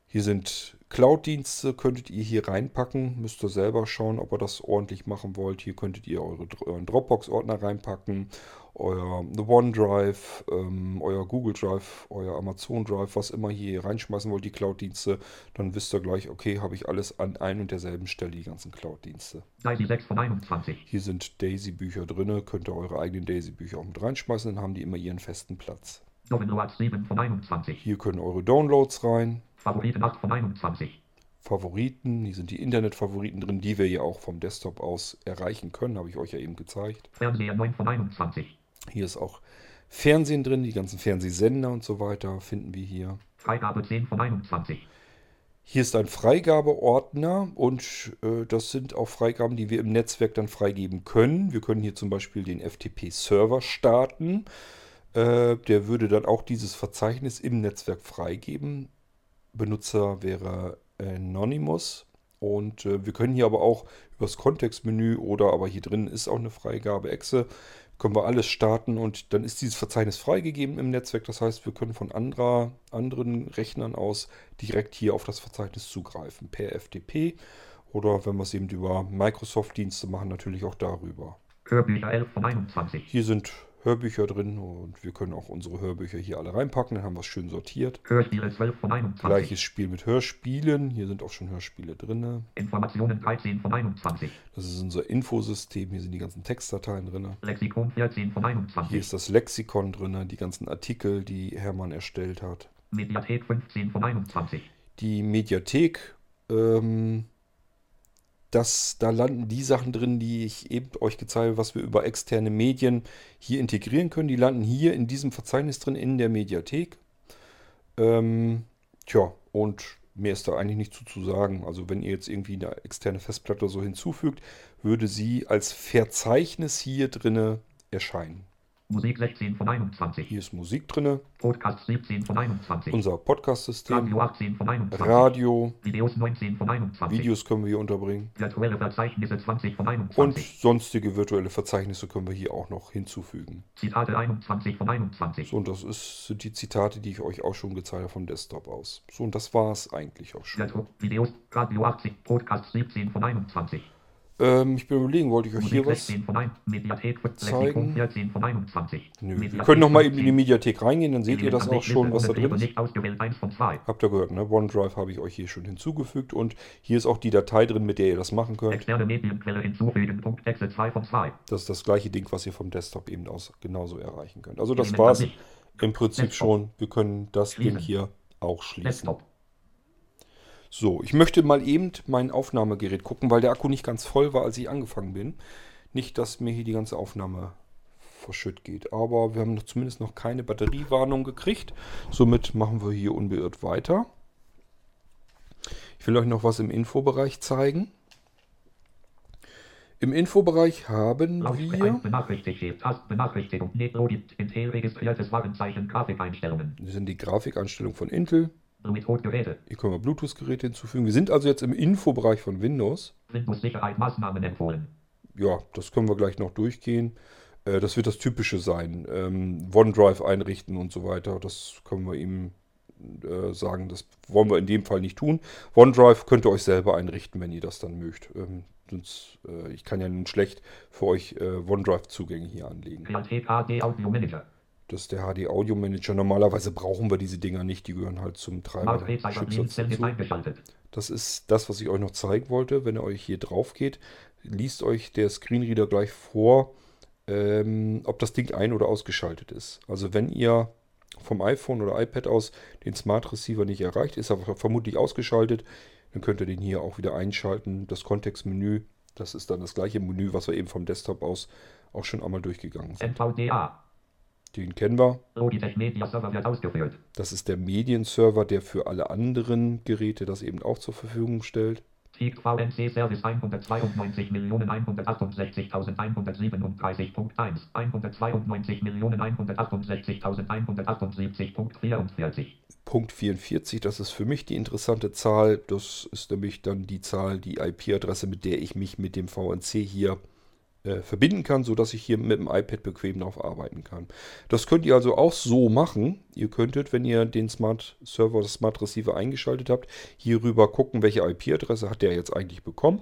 Hier sind Cloud-Dienste, könntet ihr hier reinpacken. Müsst ihr selber schauen, ob ihr das ordentlich machen wollt. Hier könntet ihr eure, euren Dropbox-Ordner reinpacken, euer OneDrive, ähm, euer Google Drive, euer Amazon Drive, was immer hier reinschmeißen wollt, die Cloud-Dienste. Dann wisst ihr gleich, okay, habe ich alles an ein und derselben Stelle, die ganzen Cloud-Dienste. Daisy 6 von 21. Hier sind Daisy-Bücher drin, könnt ihr eure eigenen Daisy-Bücher auch mit reinschmeißen, dann haben die immer ihren festen Platz. Downloads 7 von 21. Hier können eure Downloads rein, Favoriten 8 von 21. Favoriten, hier sind die Internetfavoriten drin, die wir ja auch vom Desktop aus erreichen können, habe ich euch ja eben gezeigt. Fernseher 9 von 21. Hier ist auch Fernsehen drin, die ganzen Fernsehsender und so weiter finden wir hier. Freigabe 10 von 21. Hier ist ein Freigabeordner und äh, das sind auch Freigaben, die wir im Netzwerk dann freigeben können. Wir können hier zum Beispiel den FTP-Server starten. Äh, der würde dann auch dieses Verzeichnis im Netzwerk freigeben. Benutzer wäre Anonymous. Und äh, wir können hier aber auch über das Kontextmenü oder aber hier drin ist auch eine Freigabe Exe, können wir alles starten und dann ist dieses Verzeichnis freigegeben im Netzwerk. Das heißt, wir können von anderer, anderen Rechnern aus direkt hier auf das Verzeichnis zugreifen, per FTP oder wenn wir es eben über Microsoft-Dienste machen, natürlich auch darüber. Hörbücher 11 von 21. Hier sind Hörbücher drin und wir können auch unsere Hörbücher hier alle reinpacken. Dann haben wir es schön sortiert. Hörspiele 12 von 21. Gleiches Spiel mit Hörspielen. Hier sind auch schon Hörspiele drin. Informationen 13 von 21. Das ist unser Infosystem. Hier sind die ganzen Textdateien drin. Lexikon 14 von Hier 21. ist das Lexikon drin, die ganzen Artikel, die Hermann erstellt hat. Mediathek 15 von 21. Die Mediathek, ähm, das, da landen die Sachen drin, die ich eben euch gezeigt habe, was wir über externe Medien hier integrieren können. Die landen hier in diesem Verzeichnis drin in der Mediathek. Ähm, tja, und mehr ist da eigentlich nicht zu, zu sagen. Also wenn ihr jetzt irgendwie eine externe Festplatte so hinzufügt, würde sie als Verzeichnis hier drinne erscheinen. Musik 16 von 21. Hier ist Musik drinne, Podcast 17 von 21. unser Podcast-System, Radio 18 von 21. Radio, Videos 19 von 21. Videos können wir hier unterbringen. Virtuelle Verzeichnisse 20 von Und 21. sonstige virtuelle Verzeichnisse können wir hier auch noch hinzufügen. Zitate 21 von 21. So, und das ist, sind die Zitate, die ich euch auch schon gezeigt habe vom Desktop aus. So, und das war es eigentlich auch schon. Videos, Radio 80, Podcast 17 von 21. Ähm, ich bin überlegen, wollte ich euch hier was... 16 von 1, Mediathek, zeigen? Lexikon 14 von 21. Nö, wir können noch mal eben in die 15. Mediathek reingehen, dann seht ihr das auch schon, was da drin ist. Nicht ausgewählt 1 von 2. Habt ihr gehört, ne? OneDrive habe ich euch hier schon hinzugefügt und hier ist auch die Datei drin, mit der ihr das machen könnt. Externe Medienquelle hinzufügen. Punkt Exe 2 von 2. Das ist das gleiche Ding, was ihr vom Desktop eben aus genauso erreichen könnt. Also das war's im Prinzip schon. Wir können das Ding hier auch schließen. So, ich möchte mal eben mein Aufnahmegerät gucken, weil der Akku nicht ganz voll war, als ich angefangen bin. Nicht, dass mir hier die ganze Aufnahme verschütt geht. Aber wir haben noch, zumindest noch keine Batteriewarnung gekriegt. Somit machen wir hier unbeirrt weiter. Ich will euch noch was im Infobereich zeigen. Im Infobereich haben wir... Das sind die Grafikeinstellungen von Intel. Bluetooth-Geräte. Hier können wir Bluetooth-Geräte hinzufügen. Wir sind also jetzt im Infobereich von Windows. Windows-Sicherheit. Maßnahmen empfohlen. Ja, das können wir gleich noch durchgehen. Äh, Das wird das Typische sein. Ähm, OneDrive einrichten und so weiter. Das können wir ihm äh, sagen. Das wollen wir in dem Fall nicht tun. OneDrive könnt ihr euch selber einrichten, wenn ihr das dann mögt. Ähm, sonst, äh, ich kann ja nun schlecht für euch OneDrive-Zugänge hier anlegen. PLT HD Audio Manager. Das ist der HD Audio Manager. Normalerweise brauchen wir diese Dinger nicht. Die gehören halt zum Treiber. Das ist das, was ich euch noch zeigen wollte. Wenn ihr euch hier drauf geht, liest euch der Screenreader gleich vor, ähm, ob das Ding ein- oder ausgeschaltet ist. Also wenn ihr vom iPhone oder iPad aus den Smart Receiver nicht erreicht, ist er vermutlich ausgeschaltet, dann könnt ihr den hier auch wieder einschalten. Das Kontextmenü, das ist dann das gleiche Menü, was wir eben vom Desktop aus auch schon einmal durchgegangen sind. NVDA. Den kennen wir. Logitech Media Server wird ausgeführt. Das ist der Medienserver, der für alle anderen Geräte das eben auch zur Verfügung stellt. VNC Service 192.168.137.178.44. 192.168.178.178.44. Punkt 44, das ist für mich die interessante Zahl. Das ist nämlich dann die Zahl, die IP-Adresse, mit der ich mich mit dem VNC hier äh, verbinden kann, sodass ich hier mit dem iPad bequem darauf arbeiten kann. Das könnt ihr also auch so machen. Ihr könntet, wenn ihr den Smart Server oder Smart Receiver eingeschaltet habt, hier rüber gucken, welche IP-Adresse hat der jetzt eigentlich bekommen.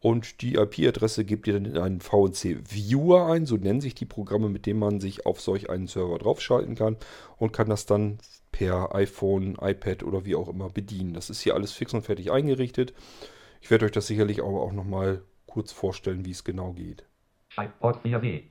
Und die IP-Adresse gebt ihr dann in einen VNC-Viewer ein, so nennen sich die Programme, mit denen man sich auf solch einen Server draufschalten kann und kann das dann per iPhone, iPad oder wie auch immer bedienen. Das ist hier alles fix und fertig eingerichtet. Ich werde euch das sicherlich aber auch nochmal kurz vorstellen, wie es genau geht. Scheibenport 4W.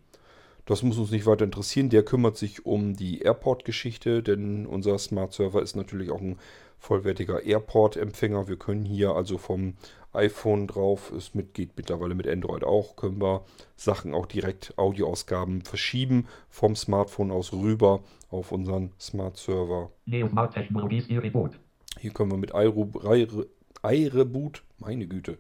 Das muss uns nicht weiter interessieren. Der kümmert sich um die Airport-Geschichte, denn unser Smart Server ist natürlich auch ein vollwertiger Airport-Empfänger. Wir können hier also vom iPhone drauf, es mit, geht mittlerweile mit Android auch, können wir Sachen auch direkt Audioausgaben verschieben vom Smartphone aus rüber auf unseren Smart Server. Neosmart Technologies. Hier können wir mit iRe- iReboot, meine Güte,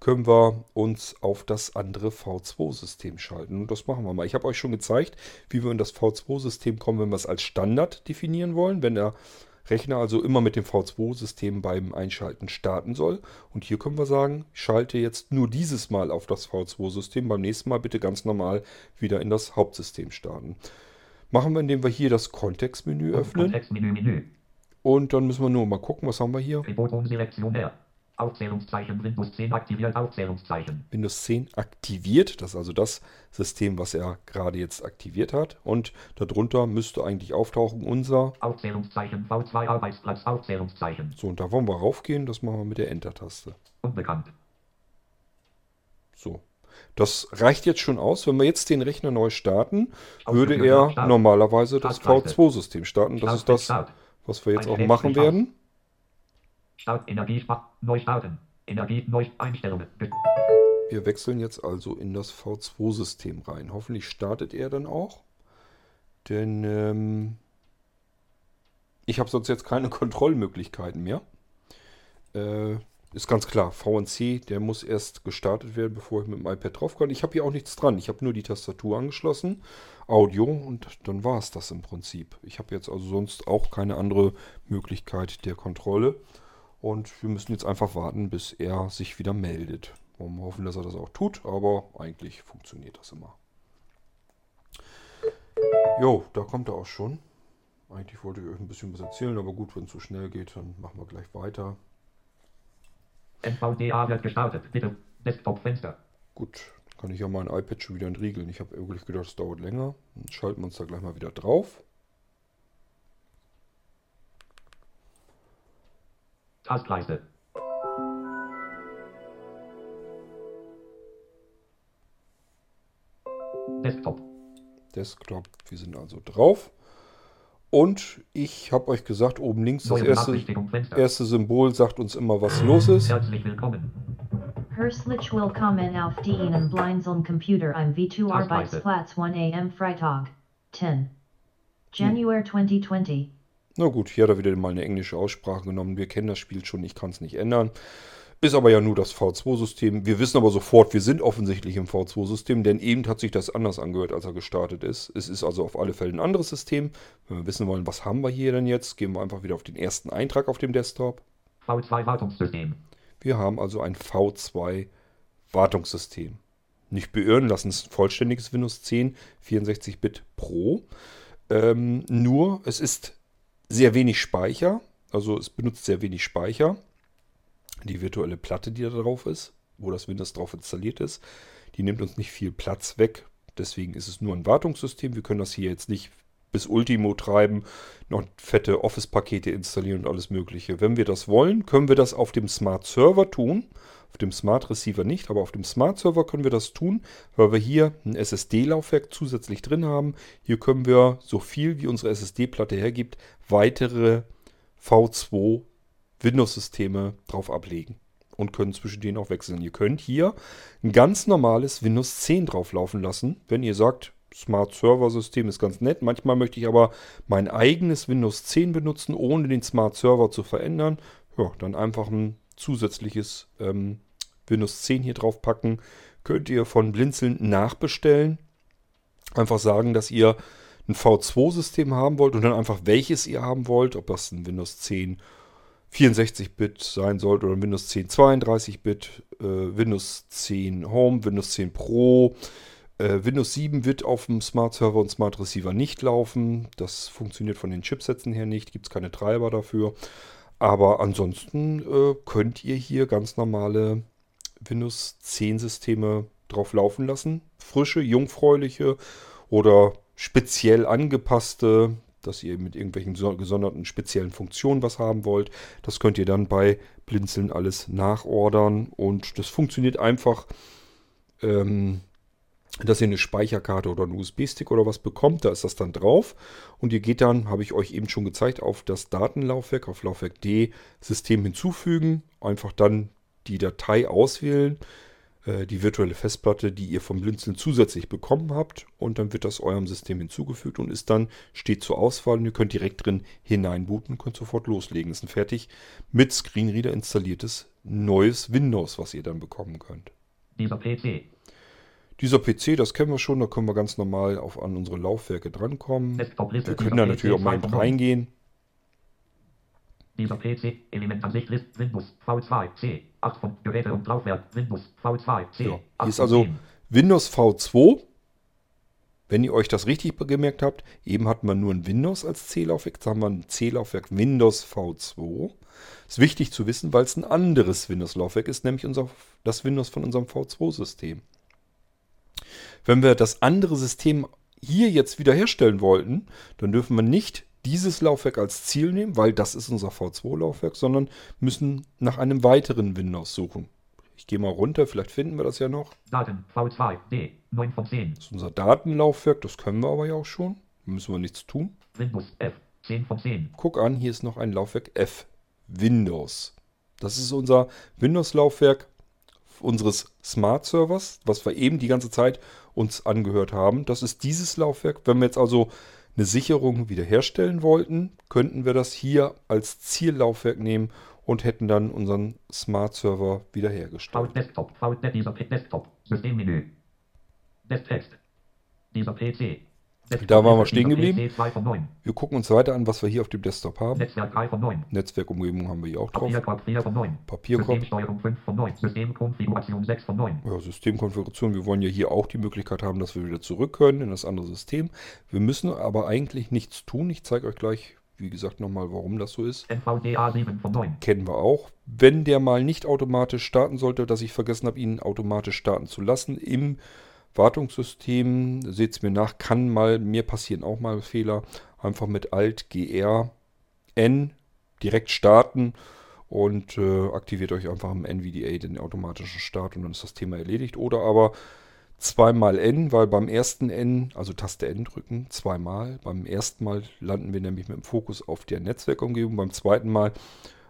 können wir uns auf das andere V2-System schalten. Und das machen wir mal. Ich habe euch schon gezeigt, wie wir in das V2-System kommen, wenn wir es als Standard definieren wollen. Wenn der Rechner also immer mit dem V2-System beim Einschalten starten soll. Und hier können wir sagen, schalte jetzt nur dieses Mal auf das V2-System, beim nächsten Mal bitte ganz normal wieder in das Hauptsystem starten. Machen wir, indem wir hier das Kontextmenü öffnen. Kontextmenü, Menü. Und dann müssen wir nur mal gucken, was haben wir hier. Pivot Selektion R. Aufzählungszeichen Windows 10 aktiviert Aufzählungszeichen. Windows 10 aktiviert. Das ist also das System, was er gerade jetzt aktiviert hat. Und darunter müsste eigentlich auftauchen unser. Aufzählungszeichen V2 Arbeitsplatz Aufzählungszeichen. So, und da wollen wir raufgehen. Das machen wir mit der Enter-Taste. Unbekannt. So. Das reicht jetzt schon aus. Wenn wir jetzt den Rechner neu starten, würde er normalerweise das Startseite. V2-System starten. Das ist das, was wir jetzt auch machen werden. Start Energie Neu starten. Energie Neu Einstellungen. Ge- Wir wechseln jetzt also in das V2-System rein. Hoffentlich startet er dann auch. Denn ähm, ich habe sonst jetzt keine <laughs> Kontrollmöglichkeiten mehr. Äh, ist ganz klar, VNC, der muss erst gestartet werden, bevor ich mit dem iPad drauf kann. Ich habe hier auch nichts dran. Ich habe nur die Tastatur angeschlossen, Audio und dann war es das im Prinzip. Ich habe jetzt also sonst auch keine andere Möglichkeit der Kontrolle. Und wir müssen jetzt einfach warten, bis er sich wieder meldet. Wollen wir hoffen, dass er das auch tut, aber eigentlich funktioniert das immer. Jo, da kommt er auch schon. Eigentlich wollte ich euch ein bisschen was erzählen, aber gut, wenn es so schnell geht, dann machen wir gleich weiter. NVDA wird gestartet. Bitte. Desktop-Fenster. Gut, kann ich ja mein iPad schon wieder entriegeln. Ich habe wirklich gedacht, es dauert länger. Dann schalten wir uns da gleich mal wieder drauf. Taskleiste. Desktop. Desktop, wir sind also drauf. Und ich habe euch gesagt, oben links das erste, erste Symbol sagt uns immer, was los ist. Herzlich willkommen. Herzlich willkommen auf deinem Blinzeln Computer im V2 Taskleiste. Arbeitsplatz 1 am Freitag. 10. January 2020. Na gut, hier hat er wieder mal eine englische Aussprache genommen. Wir kennen das Spiel schon, ich kann es nicht ändern. Ist aber ja nur das V2-System. Wir wissen aber sofort, wir sind offensichtlich im V2-System, denn eben hat sich das anders angehört, als er gestartet ist. Es ist also auf alle Fälle ein anderes System. Wenn wir wissen wollen, was haben wir hier denn jetzt, gehen wir einfach wieder auf den ersten Eintrag auf dem Desktop. V2 Wartungssystem. Wir haben also ein V2-Wartungssystem. Nicht beirren lassen, es ist ein vollständiges Windows 10 64-Bit Pro. Ähm, nur, es ist sehr wenig Speicher, also es benutzt sehr wenig Speicher. Die virtuelle Platte, die da drauf ist, wo das Windows drauf installiert ist, die nimmt uns nicht viel Platz weg. Deswegen ist es nur ein Wartungssystem. Wir können das hier jetzt nicht bis Ultimo treiben, noch fette Office-Pakete installieren und alles Mögliche. Wenn wir das wollen, können wir das auf dem Smart Server tun. Auf dem Smart Receiver nicht, aber auf dem Smart Server können wir das tun, weil wir hier ein SSD-Laufwerk zusätzlich drin haben. Hier können wir so viel wie unsere SSD-Platte hergibt, weitere V2 Windows-Systeme drauf ablegen und können zwischen denen auch wechseln. Ihr könnt hier ein ganz normales Windows 10 drauf laufen lassen, wenn ihr sagt, Smart Server System ist ganz nett. Manchmal möchte ich aber mein eigenes Windows 10 benutzen, ohne den Smart Server zu verändern. Ja, dann einfach ein zusätzliches ähm, Windows 10 hier drauf packen. Könnt ihr von Blinzeln nachbestellen. Einfach sagen, dass ihr ein V2-System haben wollt und dann einfach welches ihr haben wollt, ob das ein Windows 10 64-Bit sein sollte oder ein Windows 10 32-Bit, äh, Windows 10 Home, Windows 10 Pro. Äh, Windows 7 wird auf dem Smart Server und Smart Receiver nicht laufen. Das funktioniert von den Chipsätzen her nicht, gibt es keine Treiber dafür. Aber ansonsten äh, könnt ihr hier ganz normale Windows 10 Systeme drauf laufen lassen. Frische, jungfräuliche oder speziell angepasste, dass ihr mit irgendwelchen so- gesonderten speziellen Funktionen was haben wollt. Das könnt ihr dann bei Blinzeln alles nachordern und das funktioniert einfach, ähm, dass ihr eine Speicherkarte oder einen USB-Stick oder was bekommt. Da ist das dann drauf und ihr geht dann, habe ich euch eben schon gezeigt, auf das Datenlaufwerk, auf Laufwerk D, System hinzufügen, einfach dann die Datei auswählen, äh, die virtuelle Festplatte, die ihr vom Blinzeln zusätzlich bekommen habt und dann wird das eurem System hinzugefügt und ist dann, steht zur Auswahl und ihr könnt direkt drin hineinbooten könnt sofort loslegen. Ist ein fertig mit Screenreader installiertes neues Windows, was ihr dann bekommen könnt. Dieser PC. Dieser PC, das kennen wir schon, da können wir ganz normal auf, an unsere Laufwerke drankommen. Wir können da PC natürlich auch mal 2.0. reingehen. Dieser PC, Elementansicht List, Windows, V2, C, 8 von Geräte und Laufwerk, Windows, V2, C, Ja. 8 Hier ist also 10. Windows V2. Wenn ihr euch das richtig gemerkt habt, eben hatten wir nur ein Windows als C-Laufwerk, jetzt haben wir ein C-Laufwerk Windows V2. Ist wichtig zu wissen, weil es ein anderes Windows-Laufwerk ist, nämlich unser, das Windows von unserem V2-System. Wenn wir das andere System hier jetzt wiederherstellen wollten, dann dürfen wir nicht dieses Laufwerk als Ziel nehmen, weil das ist unser V2-Laufwerk, sondern müssen nach einem weiteren Windows suchen. Ich gehe mal runter, vielleicht finden wir das ja noch. Daten, V2, D, 9 von 10. Das ist unser Datenlaufwerk, das können wir aber ja auch schon. Da müssen wir nichts tun. Windows, F, 10 von 10. Guck an, hier ist noch ein Laufwerk F. Windows. Das ist unser Windows-Laufwerk unseres Smart Servers, was wir eben die ganze Zeit uns angehört haben. Das ist dieses Laufwerk. Wenn wir jetzt also eine Sicherung wiederherstellen wollten, könnten wir das hier als Ziellaufwerk nehmen und hätten dann unseren Smart Server wiederhergestellt. Desktop, V dieser P Desktop, Systemmenü. Desktext. Dieser PC. Da waren wir stehen geblieben. PC 2 von 9. Wir gucken uns weiter an, was wir hier auf dem Desktop haben. Netzwerk 3 von 9. Netzwerkumgebung haben wir hier auch drauf. Papierkorb 4 von 9. Papierkorb. Systemsteuerung 5 von 9. Systemkonfiguration 6 von 9. Ja, Systemkonfiguration. Wir wollen ja hier auch die Möglichkeit haben, dass wir wieder zurück können in das andere System. Wir müssen aber eigentlich nichts tun. Ich zeige euch gleich, wie gesagt, nochmal, warum das so ist. NVDA 7 von 9. Kennen wir auch. Wenn der mal nicht automatisch starten sollte, dass ich vergessen habe, ihn automatisch starten zu lassen im Wartungssystem, seht es mir nach, kann mal, mir passieren auch mal Fehler. Einfach mit Alt, GR, N direkt starten und äh, aktiviert euch einfach im NVDA den automatischen Start und dann ist das Thema erledigt. Oder aber zweimal N, weil beim ersten N, also Taste N drücken, zweimal. Beim ersten Mal landen wir nämlich mit dem Fokus auf der Netzwerkumgebung, beim zweiten Mal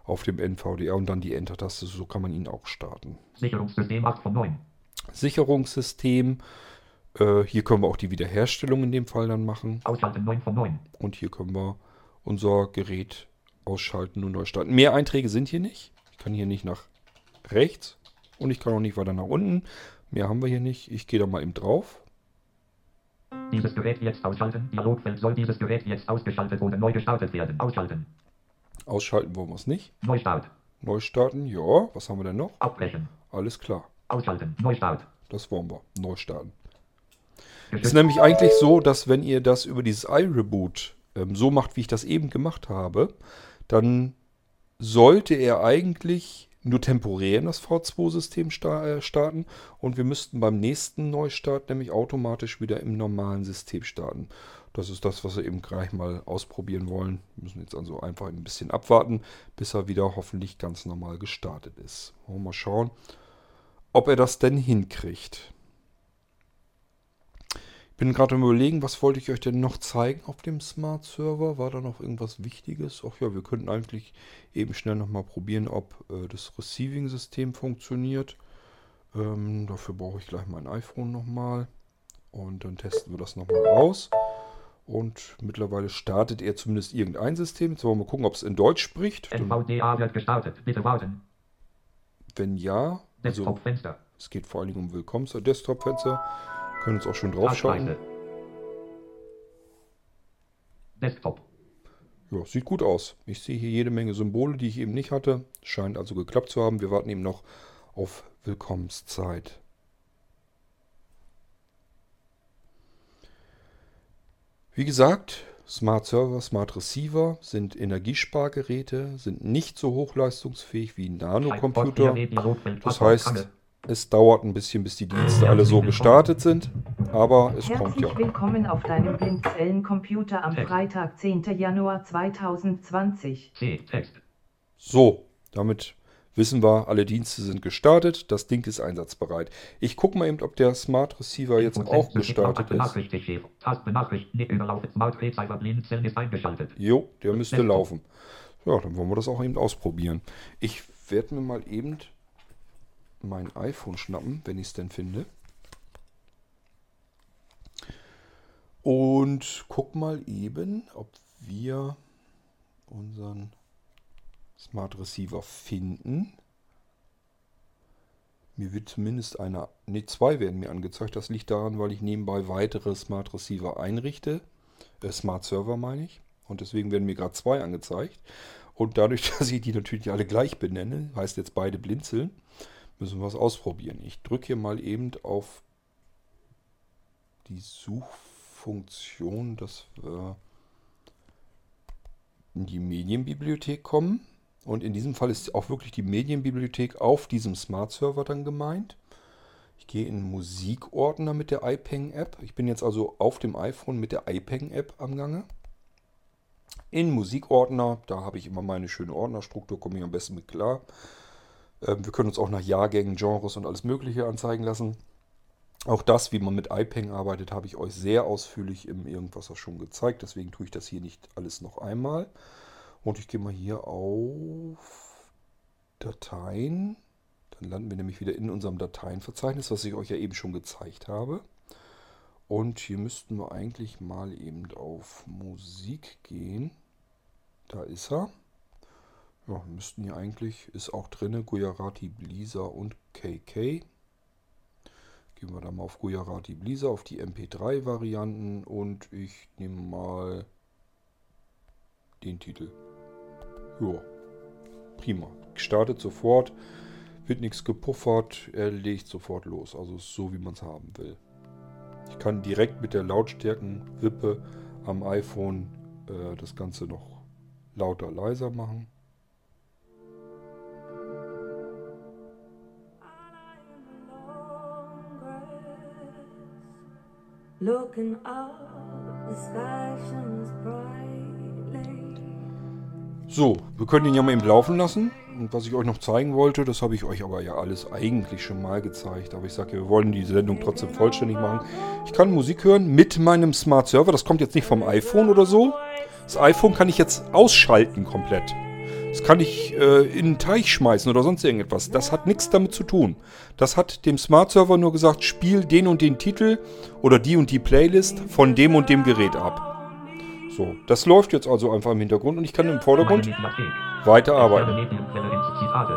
auf dem NVDA und dann die Enter-Taste. So kann man ihn auch starten. Sicherungssystem 8 von 9. Sicherungssystem. Äh, hier können wir auch die Wiederherstellung in dem Fall dann machen. Ausschalten 9 von 9. Und hier können wir unser Gerät ausschalten und neu starten. Mehr Einträge sind hier nicht. Ich kann hier nicht nach rechts und ich kann auch nicht weiter nach unten. Mehr haben wir hier nicht. Ich gehe da mal eben drauf. Dieses Gerät jetzt ausschalten. Dialogfeld soll dieses Gerät jetzt ausgeschaltet oder neu gestartet werden. Ausschalten. Ausschalten wollen wir es nicht. Neustart. Neu starten, ja. Was haben wir denn noch? Abbrechen. Alles klar. Ausschalten. Neustart. Das wollen wir. Neu starten. Es ist nämlich eigentlich so, dass wenn ihr das über dieses iReboot ähm, so macht, wie ich das eben gemacht habe, dann sollte er eigentlich nur temporär in das V2-System sta äh, starten und wir müssten beim nächsten Neustart nämlich automatisch wieder im normalen System starten. Das ist das, was wir eben gleich mal ausprobieren wollen. Wir müssen jetzt also einfach ein bisschen abwarten, bis er wieder hoffentlich ganz normal gestartet ist. Wollen wir mal schauen, ob er das denn hinkriegt. Ich bin gerade am überlegen, was wollte ich euch denn noch zeigen auf dem Smart Server? War da noch irgendwas Wichtiges? Ach ja, wir könnten eigentlich eben schnell nochmal probieren, ob äh, das Receiving-System funktioniert. Ähm, dafür brauche ich gleich mein iPhone nochmal. Und dann testen wir das nochmal aus. Und mittlerweile startet er zumindest irgendein System. Jetzt wollen wir mal gucken, ob es in Deutsch spricht. NVDA wird gestartet. Bitte warten. wenn ja, also Desktop-Fenster. es geht vor allen Dingen um Willkommen zur Desktop-Fenster. Können uns auch schon draufschauen. Desktop. Ja, sieht gut aus. Ich sehe hier jede Menge Symbole, die ich eben nicht hatte. Scheint also geklappt zu haben. Wir warten eben noch auf Willkommenszeit. Wie gesagt, Smart Server, Smart Receiver sind Energiespargeräte, sind nicht so hochleistungsfähig wie Nanocomputer. Das heißt, es dauert ein bisschen, bis die Dienste alle so gestartet sind. Aber es kommt Herzlich ja. willkommen auf deinem Blindzellencomputer am Text. Freitag, 10. Januar 2020. C. Text. So, damit wissen wir, alle Dienste sind gestartet. Das Ding ist einsatzbereit. Ich gucke mal eben, ob der Smart Receiver jetzt auch gestartet ist. Jo, der müsste laufen. Ja, dann wollen wir das auch eben ausprobieren. Ich werde mir mal eben mein iPhone schnappen, wenn ich es denn finde. Und guck mal eben, ob wir unseren Smart Receiver finden. Mir wird zumindest einer, ne, zwei werden mir angezeigt. Das liegt daran, weil ich nebenbei weitere Smart Receiver einrichte. Äh, Smart Server meine ich. Und deswegen werden mir gerade zwei angezeigt. Und dadurch, <laughs> dass ich die natürlich alle gleich benenne, heißt jetzt beide blinzeln, müssen wir es ausprobieren. Ich drücke hier mal eben auf die Suchfunktion, dass wir in die Medienbibliothek kommen. Und in diesem Fall ist auch wirklich die Medienbibliothek auf diesem Smart Server dann gemeint. Ich gehe in Musikordner mit der iPeng-App. Ich bin jetzt also auf dem iPhone mit der iPeng-App am Gange. In Musikordner, da habe ich immer meine schöne Ordnerstruktur, komme ich am besten mit klar. Ähm, wir können uns auch nach Jahrgängen, Genres und alles Mögliche anzeigen lassen. Auch das, wie man mit iPeng arbeitet, habe ich euch sehr ausführlich im Irgendwas schon gezeigt. Deswegen tue ich das hier nicht alles noch einmal. Und ich gehe mal hier auf Dateien. Dann landen wir nämlich wieder in unserem Dateienverzeichnis, was ich euch ja eben schon gezeigt habe. Und hier müssten wir eigentlich mal eben auf Musik gehen. Da ist er. Ja, müssten hier eigentlich, ist auch drin, Gujarati, Blisa und KK. Gehen wir da mal auf Gujarati Blisa, auf die MP3-Varianten und ich nehme mal den Titel. Ja, prima. Startet sofort, wird nichts gepuffert, er legt sofort los. Also so, wie man es haben will. Ich kann direkt mit der Lautstärkenwippe am iPhone äh, das Ganze noch lauter, leiser machen. Looking up, the sky shines brightly. So, wir können ihn ja mal eben laufen lassen. Und was ich euch noch zeigen wollte, das habe ich euch aber ja alles eigentlich schon mal gezeigt. Aber ich sage ja, wir wollen die Sendung trotzdem vollständig machen. Ich kann Musik hören mit meinem Smart Server. Das kommt jetzt nicht vom iPhone oder so. Das iPhone kann ich jetzt ausschalten komplett. Das kann ich äh, in einen Teich schmeißen oder sonst irgendetwas. Das hat nichts damit zu tun. Das hat dem Smart Server nur gesagt, spiel den und den Titel oder die und die Playlist von dem und dem Gerät ab. So, das läuft jetzt also einfach im Hintergrund und ich kann im Vordergrund weiterarbeiten. Externe Medienquelle in Zitate.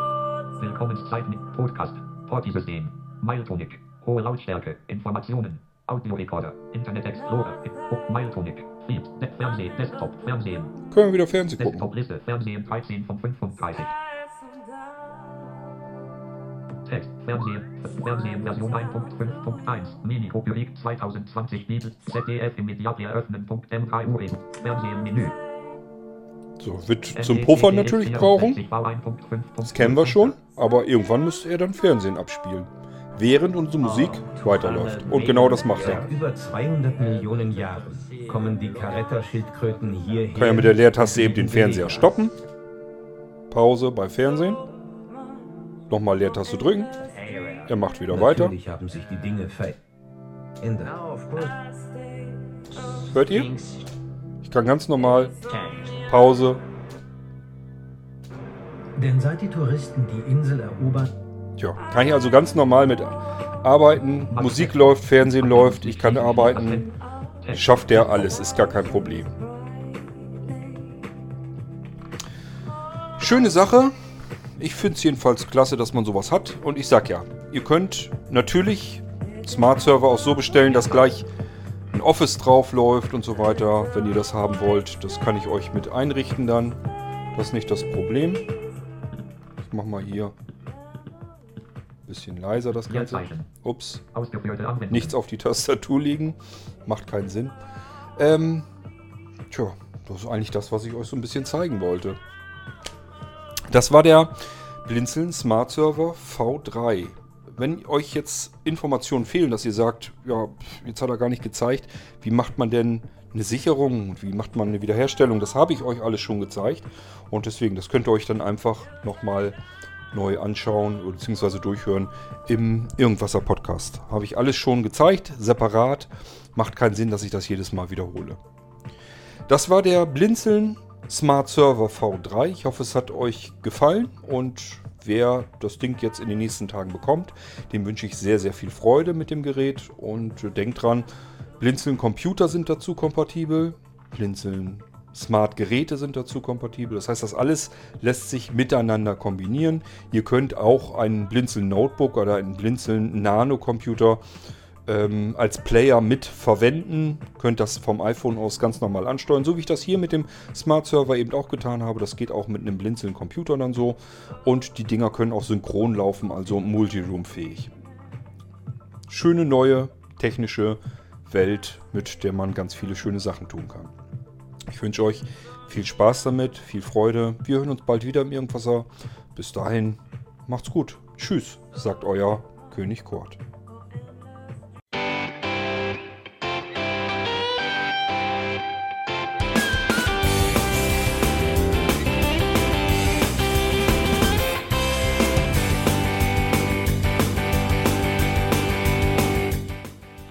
Willkommenszeit mit Podcast. Portisystem. Mailtonik. Hohe Lautstärke. Informationen. Audiorekorder. Internet Explorer. Mailtonik. Feed. Fernsehen. Desktop. Fernsehen. Können wir wieder Fernsehen gucken. Desktop-Liste. Fernsehen 13 von 35. Text. Fernsehen. Fernsehen Version 1.5.1. Mini-Kopie liegt 2020 Bibel. ZDF im Mediathek eröffnen. MKU. Fernsehen Menü. So, wird zum Puffern natürlich brauchen. Das kennen wir schon. Aber irgendwann müsste er dann Fernsehen abspielen. Während unsere Musik weiterläuft. Und genau das macht er. Seit über 200 Millionen Jahren kommen die Caretta-Schildkröten hierher. Kann ja mit der Leertaste eben den Fernseher stoppen. Pause bei Fernsehen. Nochmal Leertaste drücken. Er macht wieder weiter. Natürlich haben sich die Dinge verändert. Hört ihr? Ich kann ganz normal Pause. Denn seit die Touristen die Insel erobern, Tja, kann ich also ganz normal mit arbeiten. Musik läuft, Fernsehen läuft, ich kann arbeiten. Schafft der alles, ist gar kein Problem. Schöne Sache. Ich finde es jedenfalls klasse, dass man sowas hat. Und ich sag ja, ihr könnt natürlich Smart Server auch so bestellen, dass gleich ein Office drauf läuft und so weiter, wenn ihr das haben wollt. Das kann ich euch mit einrichten dann. Das ist nicht das Problem. Ich mach mal hier ein bisschen leiser das Ganze. Ups, nichts auf die Tastatur legen. Macht keinen Sinn. Ähm, tja, das ist eigentlich das, was ich euch so ein bisschen zeigen wollte. Das war der Blinzeln Smart Server V3. Wenn euch jetzt Informationen fehlen, dass ihr sagt, ja, jetzt hat er gar nicht gezeigt, wie macht man denn eine Sicherung und wie macht man eine Wiederherstellung, das habe ich euch alles schon gezeigt. Und deswegen, das könnt ihr euch dann einfach nochmal neu anschauen oder beziehungsweise durchhören im Irgendwasser Podcast. Habe ich alles schon gezeigt, separat. Macht keinen Sinn, dass ich das jedes Mal wiederhole. Das war der Blinzeln Smart Server V3. Ich hoffe, es hat euch gefallen und wer das Ding jetzt in den nächsten Tagen bekommt, dem wünsche ich sehr, sehr viel Freude mit dem Gerät und denkt dran, Blinzeln Computer sind dazu kompatibel, Blinzeln Smart Geräte sind dazu kompatibel. Das heißt, das alles lässt sich miteinander kombinieren. Ihr könnt auch einen Blinzeln Notebook oder einen Blinzeln Nano Computer ähm, als Player mit verwenden. Könnt das vom iPhone aus ganz normal ansteuern, so wie ich das hier mit dem Smart Server eben auch getan habe. Das geht auch mit einem blinzelnden Computer dann so. Und die Dinger können auch synchron laufen, also Multiroom-fähig. Schöne neue technische Welt, mit der man ganz viele schöne Sachen tun kann. Ich wünsche euch viel Spaß damit, viel Freude. Wir hören uns bald wieder im Irgendwasser. Bis dahin, macht's gut. Tschüss, sagt euer König Kurt.